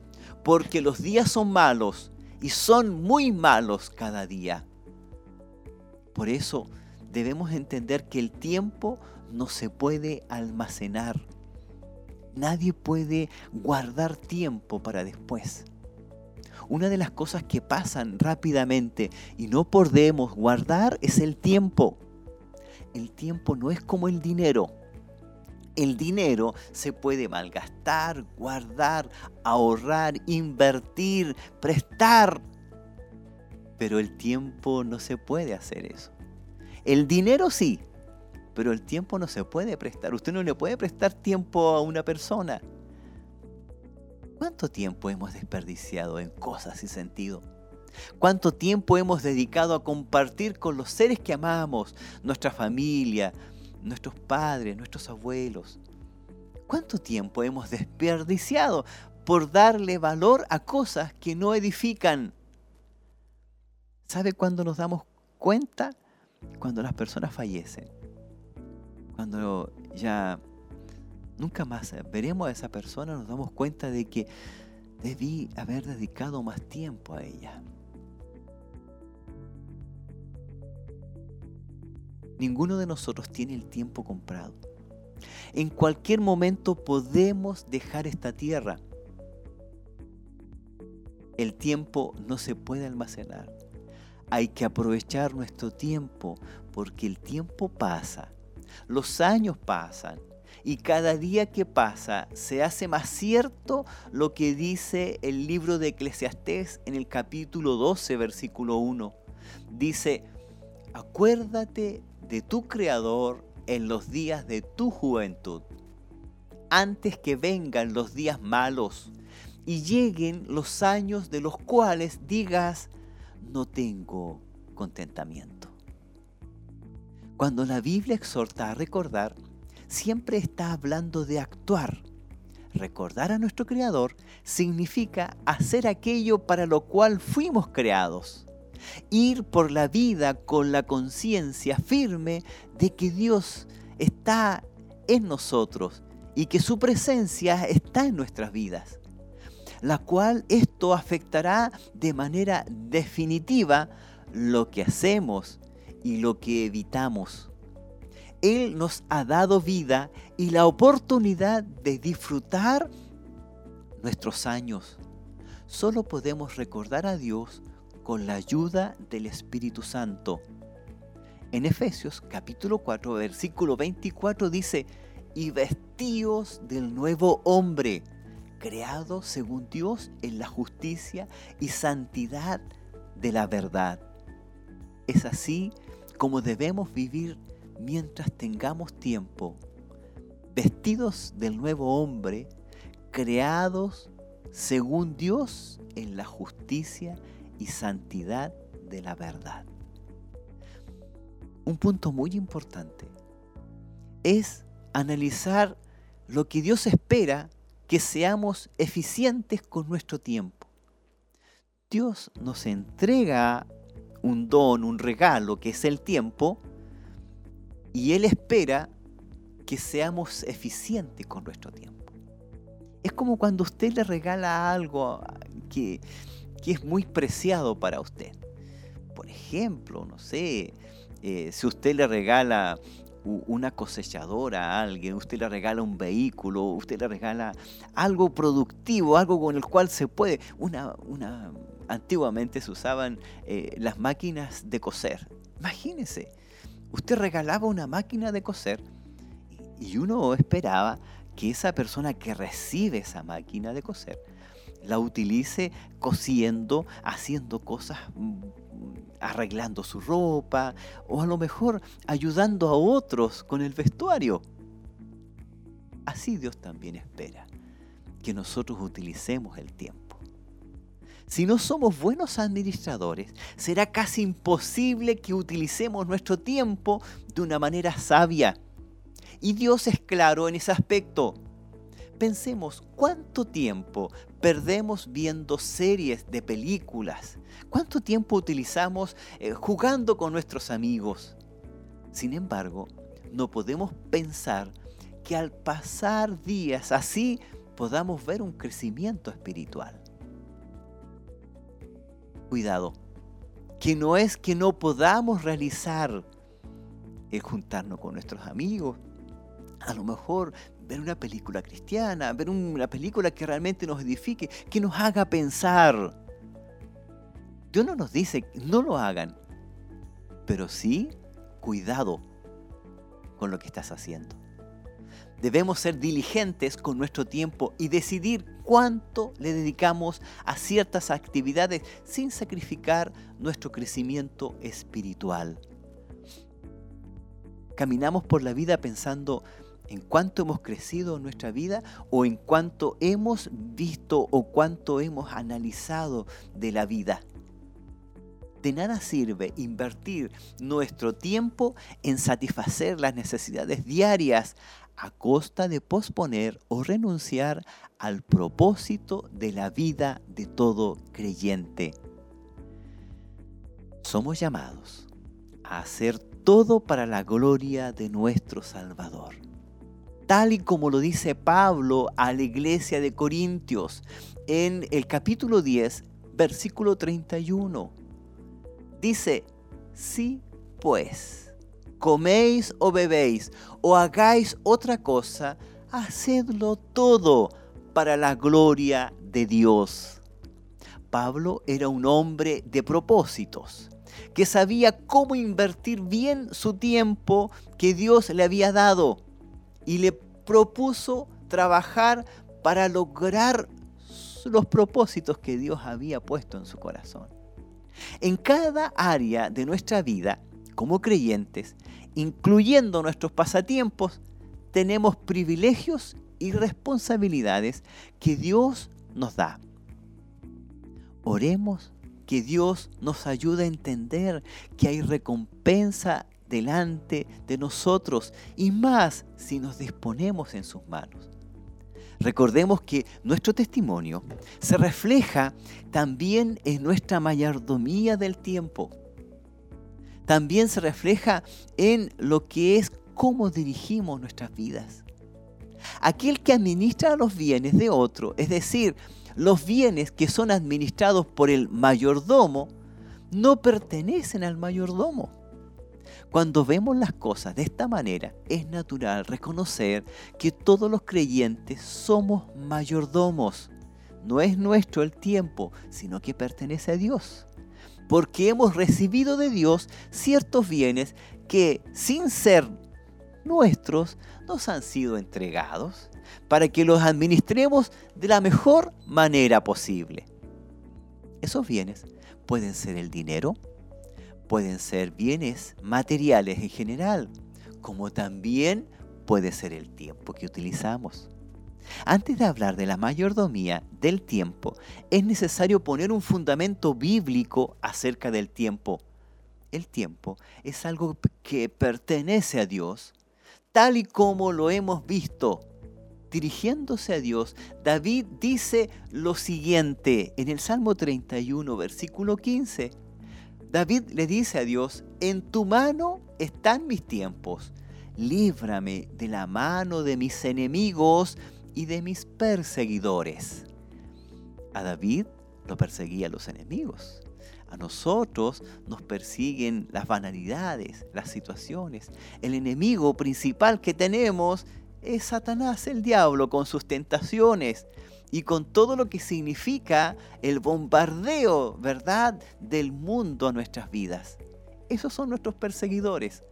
porque los días son malos y son muy malos cada día. Por eso debemos entender que el tiempo no se puede almacenar Nadie puede guardar tiempo para después. Una de las cosas que pasan rápidamente y no podemos guardar es el tiempo. El tiempo no es como el dinero. El dinero se puede malgastar, guardar, ahorrar, invertir, prestar. Pero el tiempo no se puede hacer eso. El dinero sí, pero el tiempo no se puede prestar. Usted no le puede prestar tiempo a una persona. ¿Cuánto tiempo hemos desperdiciado en cosas sin sentido? ¿Cuánto tiempo hemos dedicado a compartir con los seres que amamos, nuestra familia, nuestros padres, nuestros abuelos? ¿Cuánto tiempo hemos desperdiciado por darle valor a cosas que no edifican? ¿Sabe cuándo nos damos cuenta? Cuando las personas fallecen cuando ya nunca más veremos a esa persona, nos damos cuenta de que debí haber dedicado más tiempo a ella. Ninguno de nosotros tiene el tiempo comprado. En cualquier momento podemos dejar esta tierra. El tiempo no se puede almacenar. Hay que aprovechar nuestro tiempo porque el tiempo pasa los años pasan y cada día que pasa se hace más cierto lo que dice el libro de Eclesiastés en el capítulo 12, versículo 1. Dice, acuérdate de tu Creador en los días de tu juventud, antes que vengan los días malos y lleguen los años de los cuales digas, no tengo contentamiento. Cuando la Biblia exhorta a recordar, siempre está hablando de actuar. Recordar a nuestro Creador significa hacer aquello para lo cual fuimos creados. Ir por la vida con la conciencia firme de que Dios está en nosotros y que su presencia está en nuestras vidas, la cual esto afectará de manera definitiva lo que hacemos, y lo que evitamos. Él nos ha dado vida y la oportunidad de disfrutar nuestros años. Solo podemos recordar a Dios con la ayuda del Espíritu Santo. En Efesios capítulo 4 versículo 24 dice, y vestíos del nuevo hombre, creado según Dios en la justicia y santidad de la verdad. Es así como debemos vivir mientras tengamos tiempo, vestidos del nuevo hombre, creados según Dios en la justicia y santidad de la verdad. Un punto muy importante es analizar lo que Dios espera que seamos eficientes con nuestro tiempo. Dios nos entrega un don, un regalo, que es el tiempo, y Él espera que seamos eficientes con nuestro tiempo. Es como cuando usted le regala algo que, que es muy preciado para usted. Por ejemplo, no sé, eh, si usted le regala una cosechadora a alguien, usted le regala un vehículo, usted le regala algo productivo, algo con el cual se puede. Una, una, antiguamente se usaban eh, las máquinas de coser. Imagínese, usted regalaba una máquina de coser y uno esperaba que esa persona que recibe esa máquina de coser la utilice cosiendo, haciendo cosas mm, arreglando su ropa o a lo mejor ayudando a otros con el vestuario. Así Dios también espera que nosotros utilicemos el tiempo. Si no somos buenos administradores, será casi imposible que utilicemos nuestro tiempo de una manera sabia. Y Dios es claro en ese aspecto. Pensemos cuánto tiempo perdemos viendo series de películas, cuánto tiempo utilizamos eh, jugando con nuestros amigos. Sin embargo, no podemos pensar que al pasar días así podamos ver un crecimiento espiritual. Cuidado, que no es que no podamos realizar el juntarnos con nuestros amigos, a lo mejor ver una película cristiana, ver una película que realmente nos edifique, que nos haga pensar. Dios no nos dice, no lo hagan, pero sí, cuidado con lo que estás haciendo. Debemos ser diligentes con nuestro tiempo y decidir cuánto le dedicamos a ciertas actividades sin sacrificar nuestro crecimiento espiritual. Caminamos por la vida pensando, en cuánto hemos crecido en nuestra vida o en cuánto hemos visto o cuánto hemos analizado de la vida. De nada sirve invertir nuestro tiempo en satisfacer las necesidades diarias a costa de posponer o renunciar al propósito de la vida de todo creyente. Somos llamados a hacer todo para la gloria de nuestro Salvador tal y como lo dice Pablo a la iglesia de Corintios en el capítulo 10, versículo 31. Dice, si pues coméis o bebéis o hagáis otra cosa, hacedlo todo para la gloria de Dios. Pablo era un hombre de propósitos, que sabía cómo invertir bien su tiempo que Dios le había dado y le propuso trabajar para lograr los propósitos que Dios había puesto en su corazón. En cada área de nuestra vida, como creyentes, incluyendo nuestros pasatiempos, tenemos privilegios y responsabilidades que Dios nos da. Oremos que Dios nos ayude a entender que hay recompensa delante de nosotros y más si nos disponemos en sus manos. Recordemos que nuestro testimonio se refleja también en nuestra mayordomía del tiempo. También se refleja en lo que es cómo dirigimos nuestras vidas. Aquel que administra los bienes de otro, es decir, los bienes que son administrados por el mayordomo, no pertenecen al mayordomo. Cuando vemos las cosas de esta manera, es natural reconocer que todos los creyentes somos mayordomos. No es nuestro el tiempo, sino que pertenece a Dios. Porque hemos recibido de Dios ciertos bienes que, sin ser nuestros, nos han sido entregados para que los administremos de la mejor manera posible. Esos bienes pueden ser el dinero, pueden ser bienes materiales en general, como también puede ser el tiempo que utilizamos. Antes de hablar de la mayordomía del tiempo, es necesario poner un fundamento bíblico acerca del tiempo. El tiempo es algo que pertenece a Dios, tal y como lo hemos visto. Dirigiéndose a Dios, David dice lo siguiente en el Salmo 31, versículo 15 David le dice a Dios, en tu mano están mis tiempos, líbrame de la mano de mis enemigos y de mis perseguidores. A David lo perseguían los enemigos. A nosotros nos persiguen las banalidades, las situaciones. El enemigo principal que tenemos es Satanás, el diablo, con sus tentaciones y con todo lo que significa el bombardeo, ¿verdad?, del mundo a nuestras vidas. Esos son nuestros perseguidores.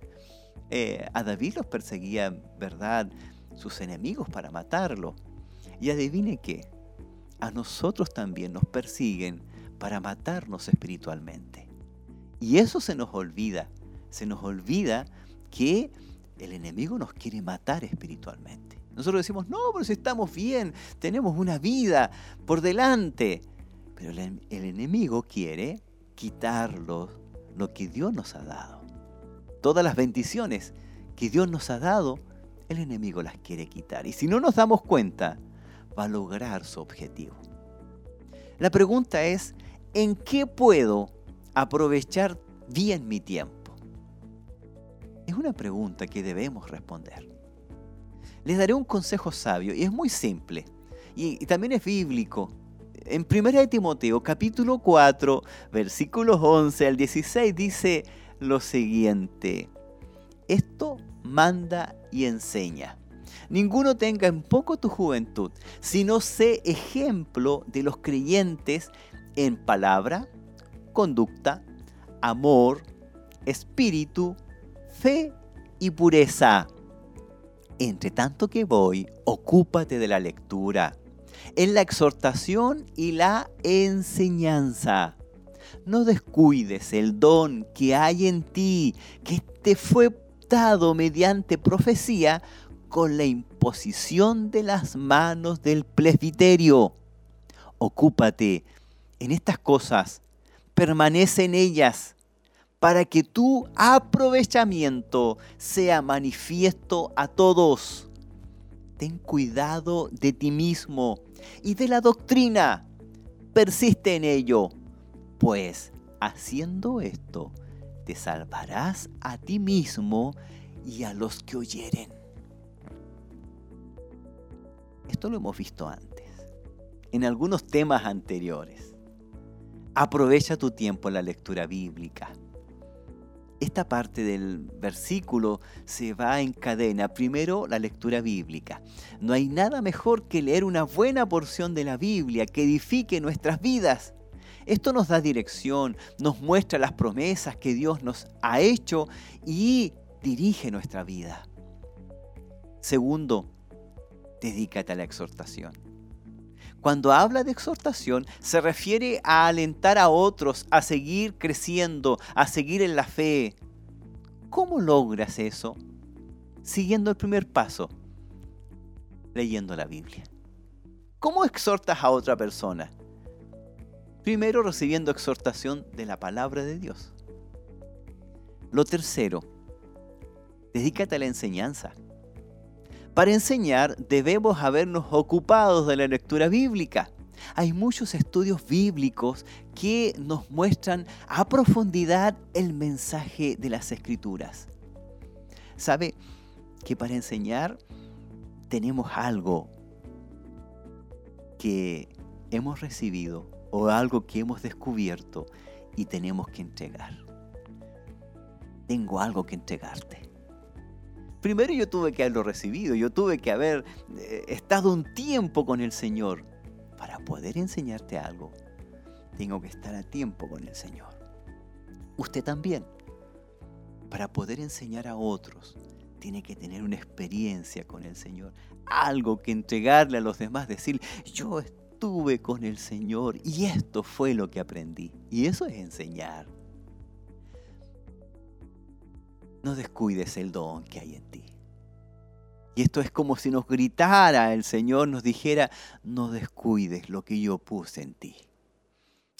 Eh, a David los perseguían, ¿verdad?, sus enemigos para matarlo. Y adivine qué, a nosotros también nos persiguen para matarnos espiritualmente. Y eso se nos olvida. Se nos olvida que el enemigo nos quiere matar espiritualmente. Nosotros decimos, no, pero si estamos bien, tenemos una vida por delante. Pero el, enemigo quiere quitarlo lo que Dios nos ha dado. Todas las bendiciones que Dios nos ha dado, el enemigo las quiere quitar. Y si no nos damos cuenta, va a lograr su objetivo. La pregunta es, ¿en qué puedo aprovechar bien mi tiempo? Es una pregunta que debemos responder. Les daré un consejo sabio y es muy simple y, también es bíblico. En 1 Timoteo capítulo 4 versículos 11 al 16 dice lo siguiente. Esto manda y enseña. Ninguno tenga en poco tu juventud, sino sé ejemplo de los creyentes en palabra, conducta, amor, espíritu, fe y pureza. Entre tanto que voy, ocúpate de la lectura, en la exhortación y la enseñanza. No descuides el don que hay en ti, que te fue dado mediante profecía con la imposición de las manos del presbiterio. Ocúpate en estas cosas, permanece en ellas para que tu aprovechamiento sea manifiesto a todos. Ten cuidado de ti mismo y de la doctrina. Persiste en ello, pues haciendo esto te salvarás a ti mismo y a los que oyeren. Esto lo hemos visto antes, en algunos temas anteriores. Aprovecha tu tiempo en la lectura bíblica esta parte del versículo se va en cadena. Primero, la lectura bíblica. No hay nada mejor que leer una buena porción de la Biblia que edifique nuestras vidas. Esto nos da dirección, nos muestra las promesas que Dios nos ha hecho y dirige nuestra vida. Segundo, dedícate a la exhortación. Cuando habla de exhortación, se refiere a alentar a otros a seguir creciendo, a seguir en la fe. ¿Cómo logras eso? Siguiendo el primer paso, leyendo la Biblia. ¿Cómo exhortas a otra persona? Primero recibiendo exhortación de la palabra de Dios. Lo tercero, dedícate a la enseñanza. Para enseñar debemos habernos ocupado de la lectura bíblica. Hay muchos estudios bíblicos que nos muestran a profundidad el mensaje de las escrituras. ¿Sabe que para enseñar tenemos algo que hemos recibido o algo que hemos descubierto y tenemos que entregar? Tengo algo que entregarte primero yo tuve que haberlo recibido, yo tuve que haber eh, estado un tiempo con el Señor para poder enseñarte algo. Tengo que estar a tiempo con el Señor. Usted también. Para poder enseñar a otros, tiene que tener una experiencia con el Señor. Algo que entregarle a los demás, decir, yo estuve con el Señor y esto fue lo que aprendí. Y eso es enseñar. No descuides el don que hay en ti. Y esto es como si nos gritara el Señor, nos dijera, no descuides lo que yo puse en ti.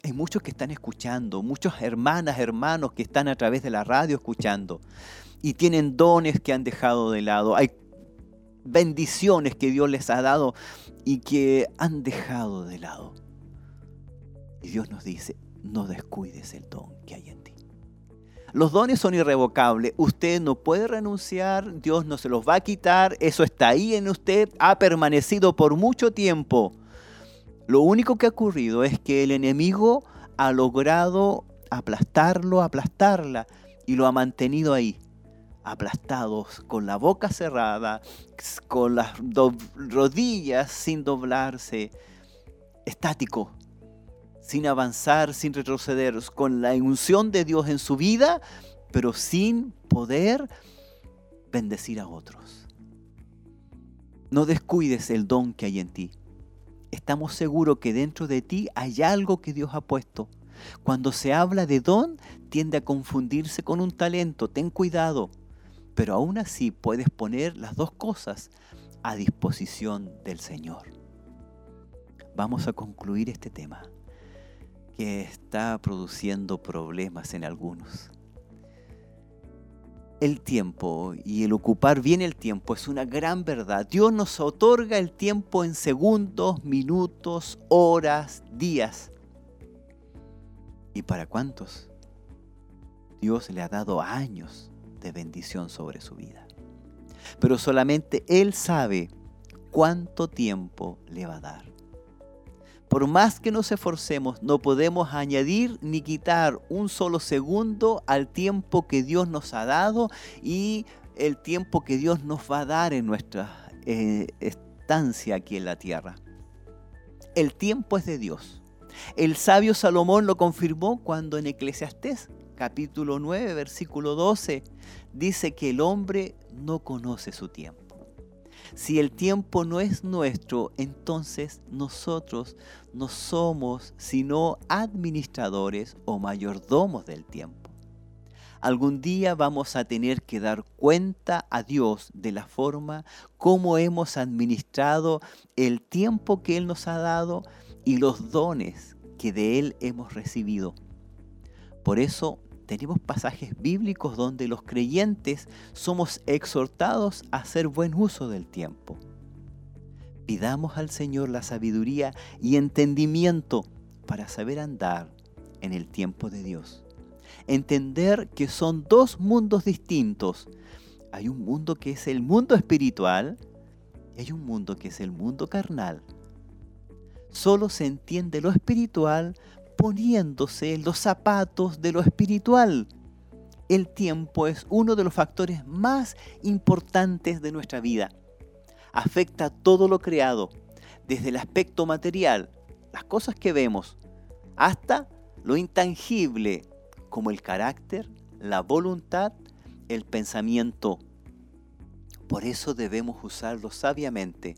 Hay muchos que están escuchando, muchas hermanas, hermanos que están a través de la radio escuchando y tienen dones que han dejado de lado. Hay bendiciones que Dios les ha dado y que han dejado de lado. Y Dios nos dice, no descuides el don que hay en ti. Los dones son irrevocables. Usted no puede renunciar, Dios no se los va a quitar, eso está ahí en usted, ha permanecido por mucho tiempo. Lo único que ha ocurrido es que el enemigo ha logrado aplastarlo, aplastarla, y lo ha mantenido ahí, aplastados, con la boca cerrada, con las rodillas sin doblarse, estático, sin avanzar, sin retroceder, con la unción de Dios en su vida, pero sin poder bendecir a otros. No descuides el don que hay en ti. Estamos seguros que dentro de ti hay algo que Dios ha puesto. Cuando se habla de don, tiende a confundirse con un talento. Ten cuidado. Pero aún así puedes poner las dos cosas a disposición del Señor. Vamos a concluir este tema que está produciendo problemas en algunos. El tiempo y el ocupar bien el tiempo es una gran verdad. Dios nos otorga el tiempo en segundos, minutos, horas, días. ¿Y para cuántos? Dios le ha dado años de bendición sobre su vida. Pero solamente Él sabe cuánto tiempo le va a dar. Por más que nos esforcemos, no podemos añadir ni quitar un solo segundo al tiempo que Dios nos ha dado y el tiempo que Dios nos va a dar en nuestra eh, estancia aquí en la tierra. El tiempo es de Dios. El sabio Salomón lo confirmó cuando en Eclesiastés capítulo 9, versículo 12, dice que el hombre no conoce su tiempo. Si el tiempo no es nuestro, entonces nosotros no somos sino administradores o mayordomos del tiempo. Algún día vamos a tener que dar cuenta a Dios de la forma como hemos administrado el tiempo que Él nos ha dado y los dones que de Él hemos recibido. Por eso tenemos pasajes bíblicos donde los creyentes somos exhortados a hacer buen uso del tiempo. Pidamos al Señor la sabiduría y entendimiento para saber andar en el tiempo de Dios. Entender que son dos mundos distintos. Hay un mundo que es el mundo espiritual y hay un mundo que es el mundo carnal. Solo se entiende lo espiritual poniéndose los zapatos de lo espiritual. El tiempo es uno de los factores más importantes de nuestra vida. Afecta todo lo creado, desde el aspecto material, las cosas que vemos, hasta lo intangible, como el carácter, la voluntad, el pensamiento. Por eso debemos usarlo sabiamente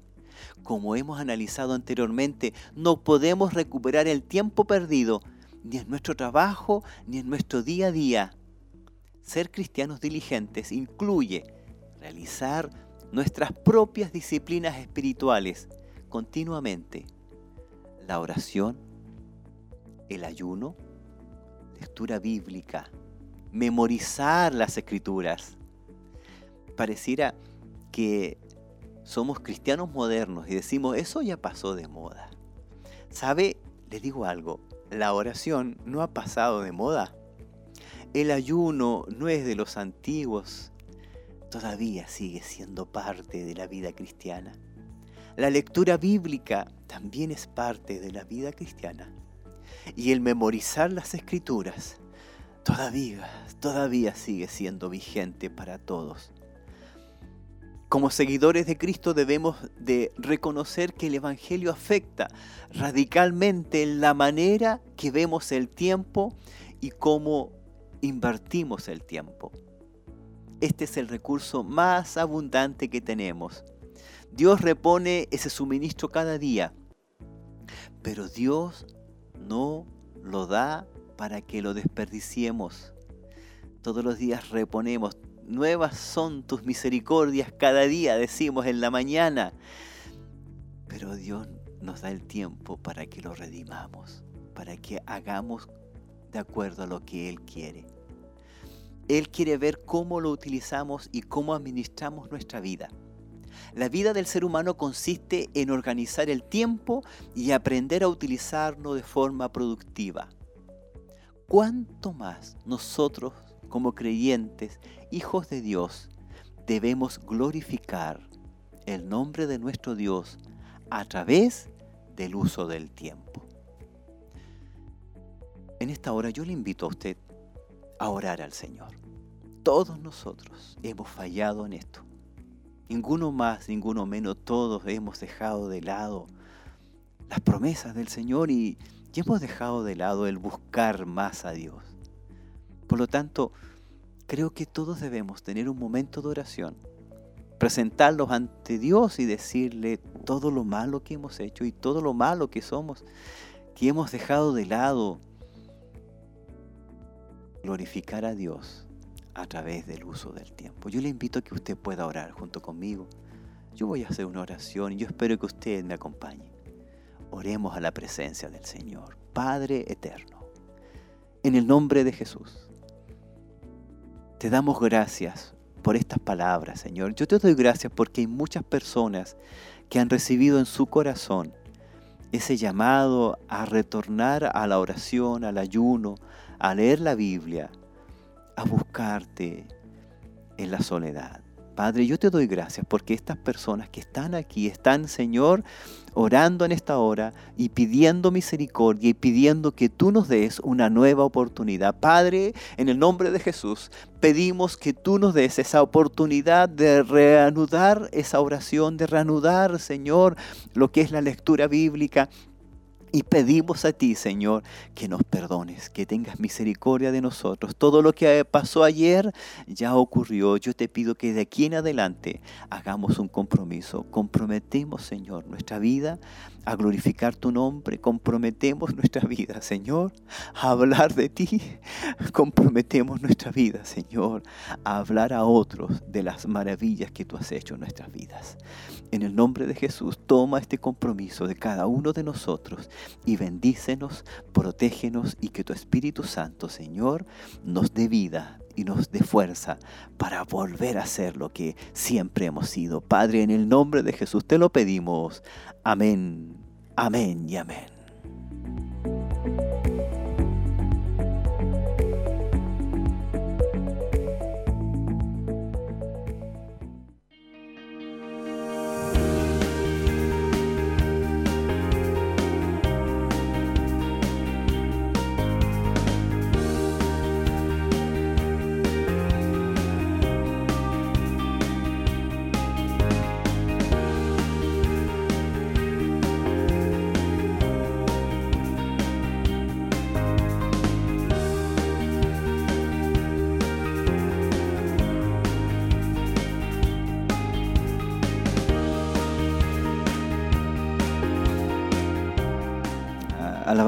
como hemos analizado anteriormente, no podemos recuperar el tiempo perdido, ni en nuestro trabajo, ni en nuestro día a día. Ser cristianos diligentes incluye realizar nuestras propias disciplinas espirituales continuamente. La oración, el ayuno, lectura bíblica, memorizar las escrituras. Pareciera que somos cristianos modernos y decimos, eso ya pasó de moda. ¿Sabe? Les digo algo, la oración no ha pasado de moda. El ayuno no es de los antiguos, todavía sigue siendo parte de la vida cristiana. La lectura bíblica también es parte de la vida cristiana. Y el memorizar las escrituras todavía, todavía sigue siendo vigente para todos. Como seguidores de Cristo debemos de reconocer que el Evangelio afecta radicalmente la manera que vemos el tiempo y cómo invertimos el tiempo. Este es el recurso más abundante que tenemos. Dios repone ese suministro cada día, pero Dios no lo da para que lo desperdiciemos. Todos los días reponemos, Nuevas son tus misericordias cada día, decimos en la mañana. Pero Dios nos da el tiempo para que lo redimamos, para que hagamos de acuerdo a lo que Él quiere. Él quiere ver cómo lo utilizamos y cómo administramos nuestra vida. La vida del ser humano consiste en organizar el tiempo y aprender a utilizarlo de forma productiva. ¿Cuánto más nosotros como creyentes, hijos de Dios, debemos glorificar el nombre de nuestro Dios a través del uso del tiempo. En esta hora yo le invito a usted a orar al Señor. Todos nosotros hemos fallado en esto. Ninguno más, ninguno menos, todos hemos dejado de lado las promesas del Señor y, hemos dejado de lado el buscar más a Dios. Por lo tanto, creo que todos debemos tener un momento de oración, presentarlos ante Dios y decirle todo lo malo que hemos hecho y todo lo malo que somos, que hemos dejado de lado. Glorificar a Dios a través del uso del tiempo. Yo le invito a que usted pueda orar junto conmigo. Yo voy a hacer una oración y yo espero que usted me acompañe. Oremos a la presencia del Señor, Padre eterno. En el nombre de Jesús, te damos gracias por estas palabras, Señor. Yo te doy gracias porque hay muchas personas que han recibido en su corazón ese llamado a retornar a la oración, al ayuno, a leer la Biblia, a buscarte en la soledad. Padre, yo te doy gracias porque estas personas que están aquí están, Señor, orando en esta hora y pidiendo misericordia y pidiendo que tú nos des una nueva oportunidad. Padre, en el nombre de Jesús, pedimos que tú nos des esa oportunidad de reanudar esa oración, de reanudar, Señor, lo que es la lectura bíblica, y pedimos a ti, Señor, que nos perdones, que tengas misericordia de nosotros. Todo lo que pasó ayer ya ocurrió. Yo te pido que de aquí en adelante hagamos un compromiso. Comprometemos, Señor, nuestra vida a glorificar tu nombre. Comprometemos nuestra vida, Señor, a hablar de ti. Comprometemos nuestra vida, Señor, a hablar a otros de las maravillas que tú has hecho en nuestras vidas. En el nombre de Jesús, toma este compromiso de cada uno de nosotros y bendícenos, protégenos y que tu Espíritu Santo, Señor, nos dé vida y nos dé fuerza para volver a ser lo que siempre hemos sido. Padre, en el nombre de Jesús te lo pedimos. Amén, amén y amén.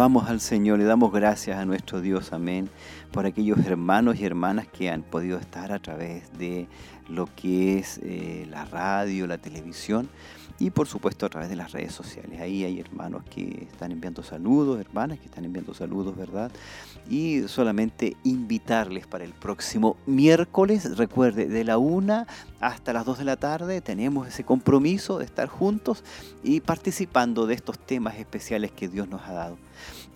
Alabamos al Señor, le damos gracias a nuestro Dios, amén, por aquellos hermanos y hermanas que han podido estar a través de lo que es eh, la radio, la televisión y por supuesto a través de las redes sociales. Ahí hay hermanos que están enviando saludos, hermanas que están enviando saludos, ¿verdad? Y solamente invitarles para el próximo miércoles, recuerde, de la una hasta las 2 de la tarde tenemos ese compromiso de estar juntos y participando de estos temas especiales que Dios nos ha dado.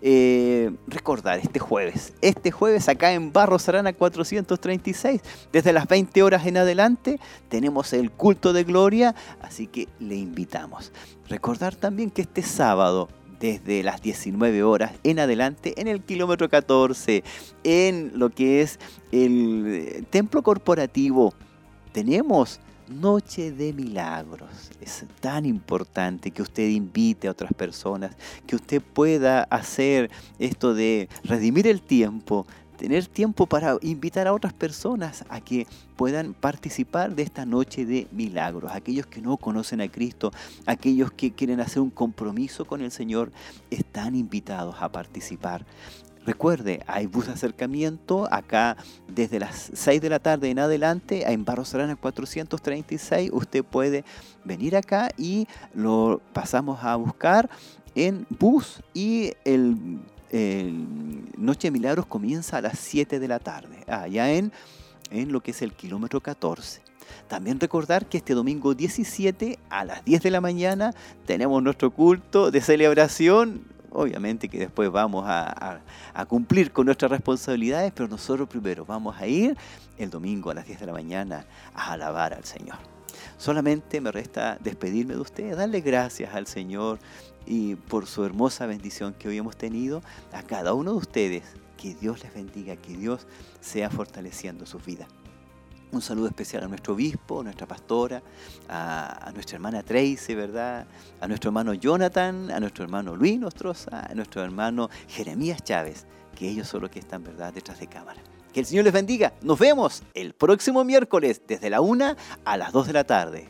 Eh, recordar este jueves, este jueves acá en Barro Sarana 436, desde las 20 horas en adelante, tenemos el culto de gloria, así que le invitamos. Recordar también que este sábado desde las 19 horas en adelante en el kilómetro 14, en lo que es el templo corporativo. Tenemos Noche de Milagros. Es tan importante que usted invite a otras personas, que usted pueda hacer esto de redimir el tiempo, tener tiempo para invitar a otras personas a que puedan participar de esta noche de milagros. Aquellos que no conocen a Cristo, aquellos que quieren hacer un compromiso con el Señor, están invitados a participar. Recuerde, hay bus de acercamiento acá desde las 6 de la tarde en adelante, en Barro Serrana 436. Usted puede venir acá y lo pasamos a buscar en bus y el, Noche de Milagros comienza a las 7 de la tarde, allá en, en lo que es el kilómetro 14. También recordar que este domingo 17 a las 10 de la mañana tenemos nuestro culto de celebración obviamente que después vamos a, cumplir con nuestras responsabilidades, pero nosotros primero vamos a ir el domingo a las 10 de la mañana a alabar al Señor. Solamente me resta despedirme de ustedes, darle gracias al Señor y por su hermosa bendición que hoy hemos tenido a cada uno de ustedes. Que Dios les bendiga, que Dios sea fortaleciendo sus vidas. Un saludo especial a nuestro obispo, a nuestra pastora, a, nuestra hermana Tracy, ¿verdad? A nuestro hermano Jonathan, a nuestro hermano Luis Nostroza, a nuestro hermano Jeremías Chávez, que ellos son los que están, ¿verdad?, detrás de cámara. Que el Señor les bendiga. Nos vemos el próximo miércoles desde la 1 a las 2 de la tarde.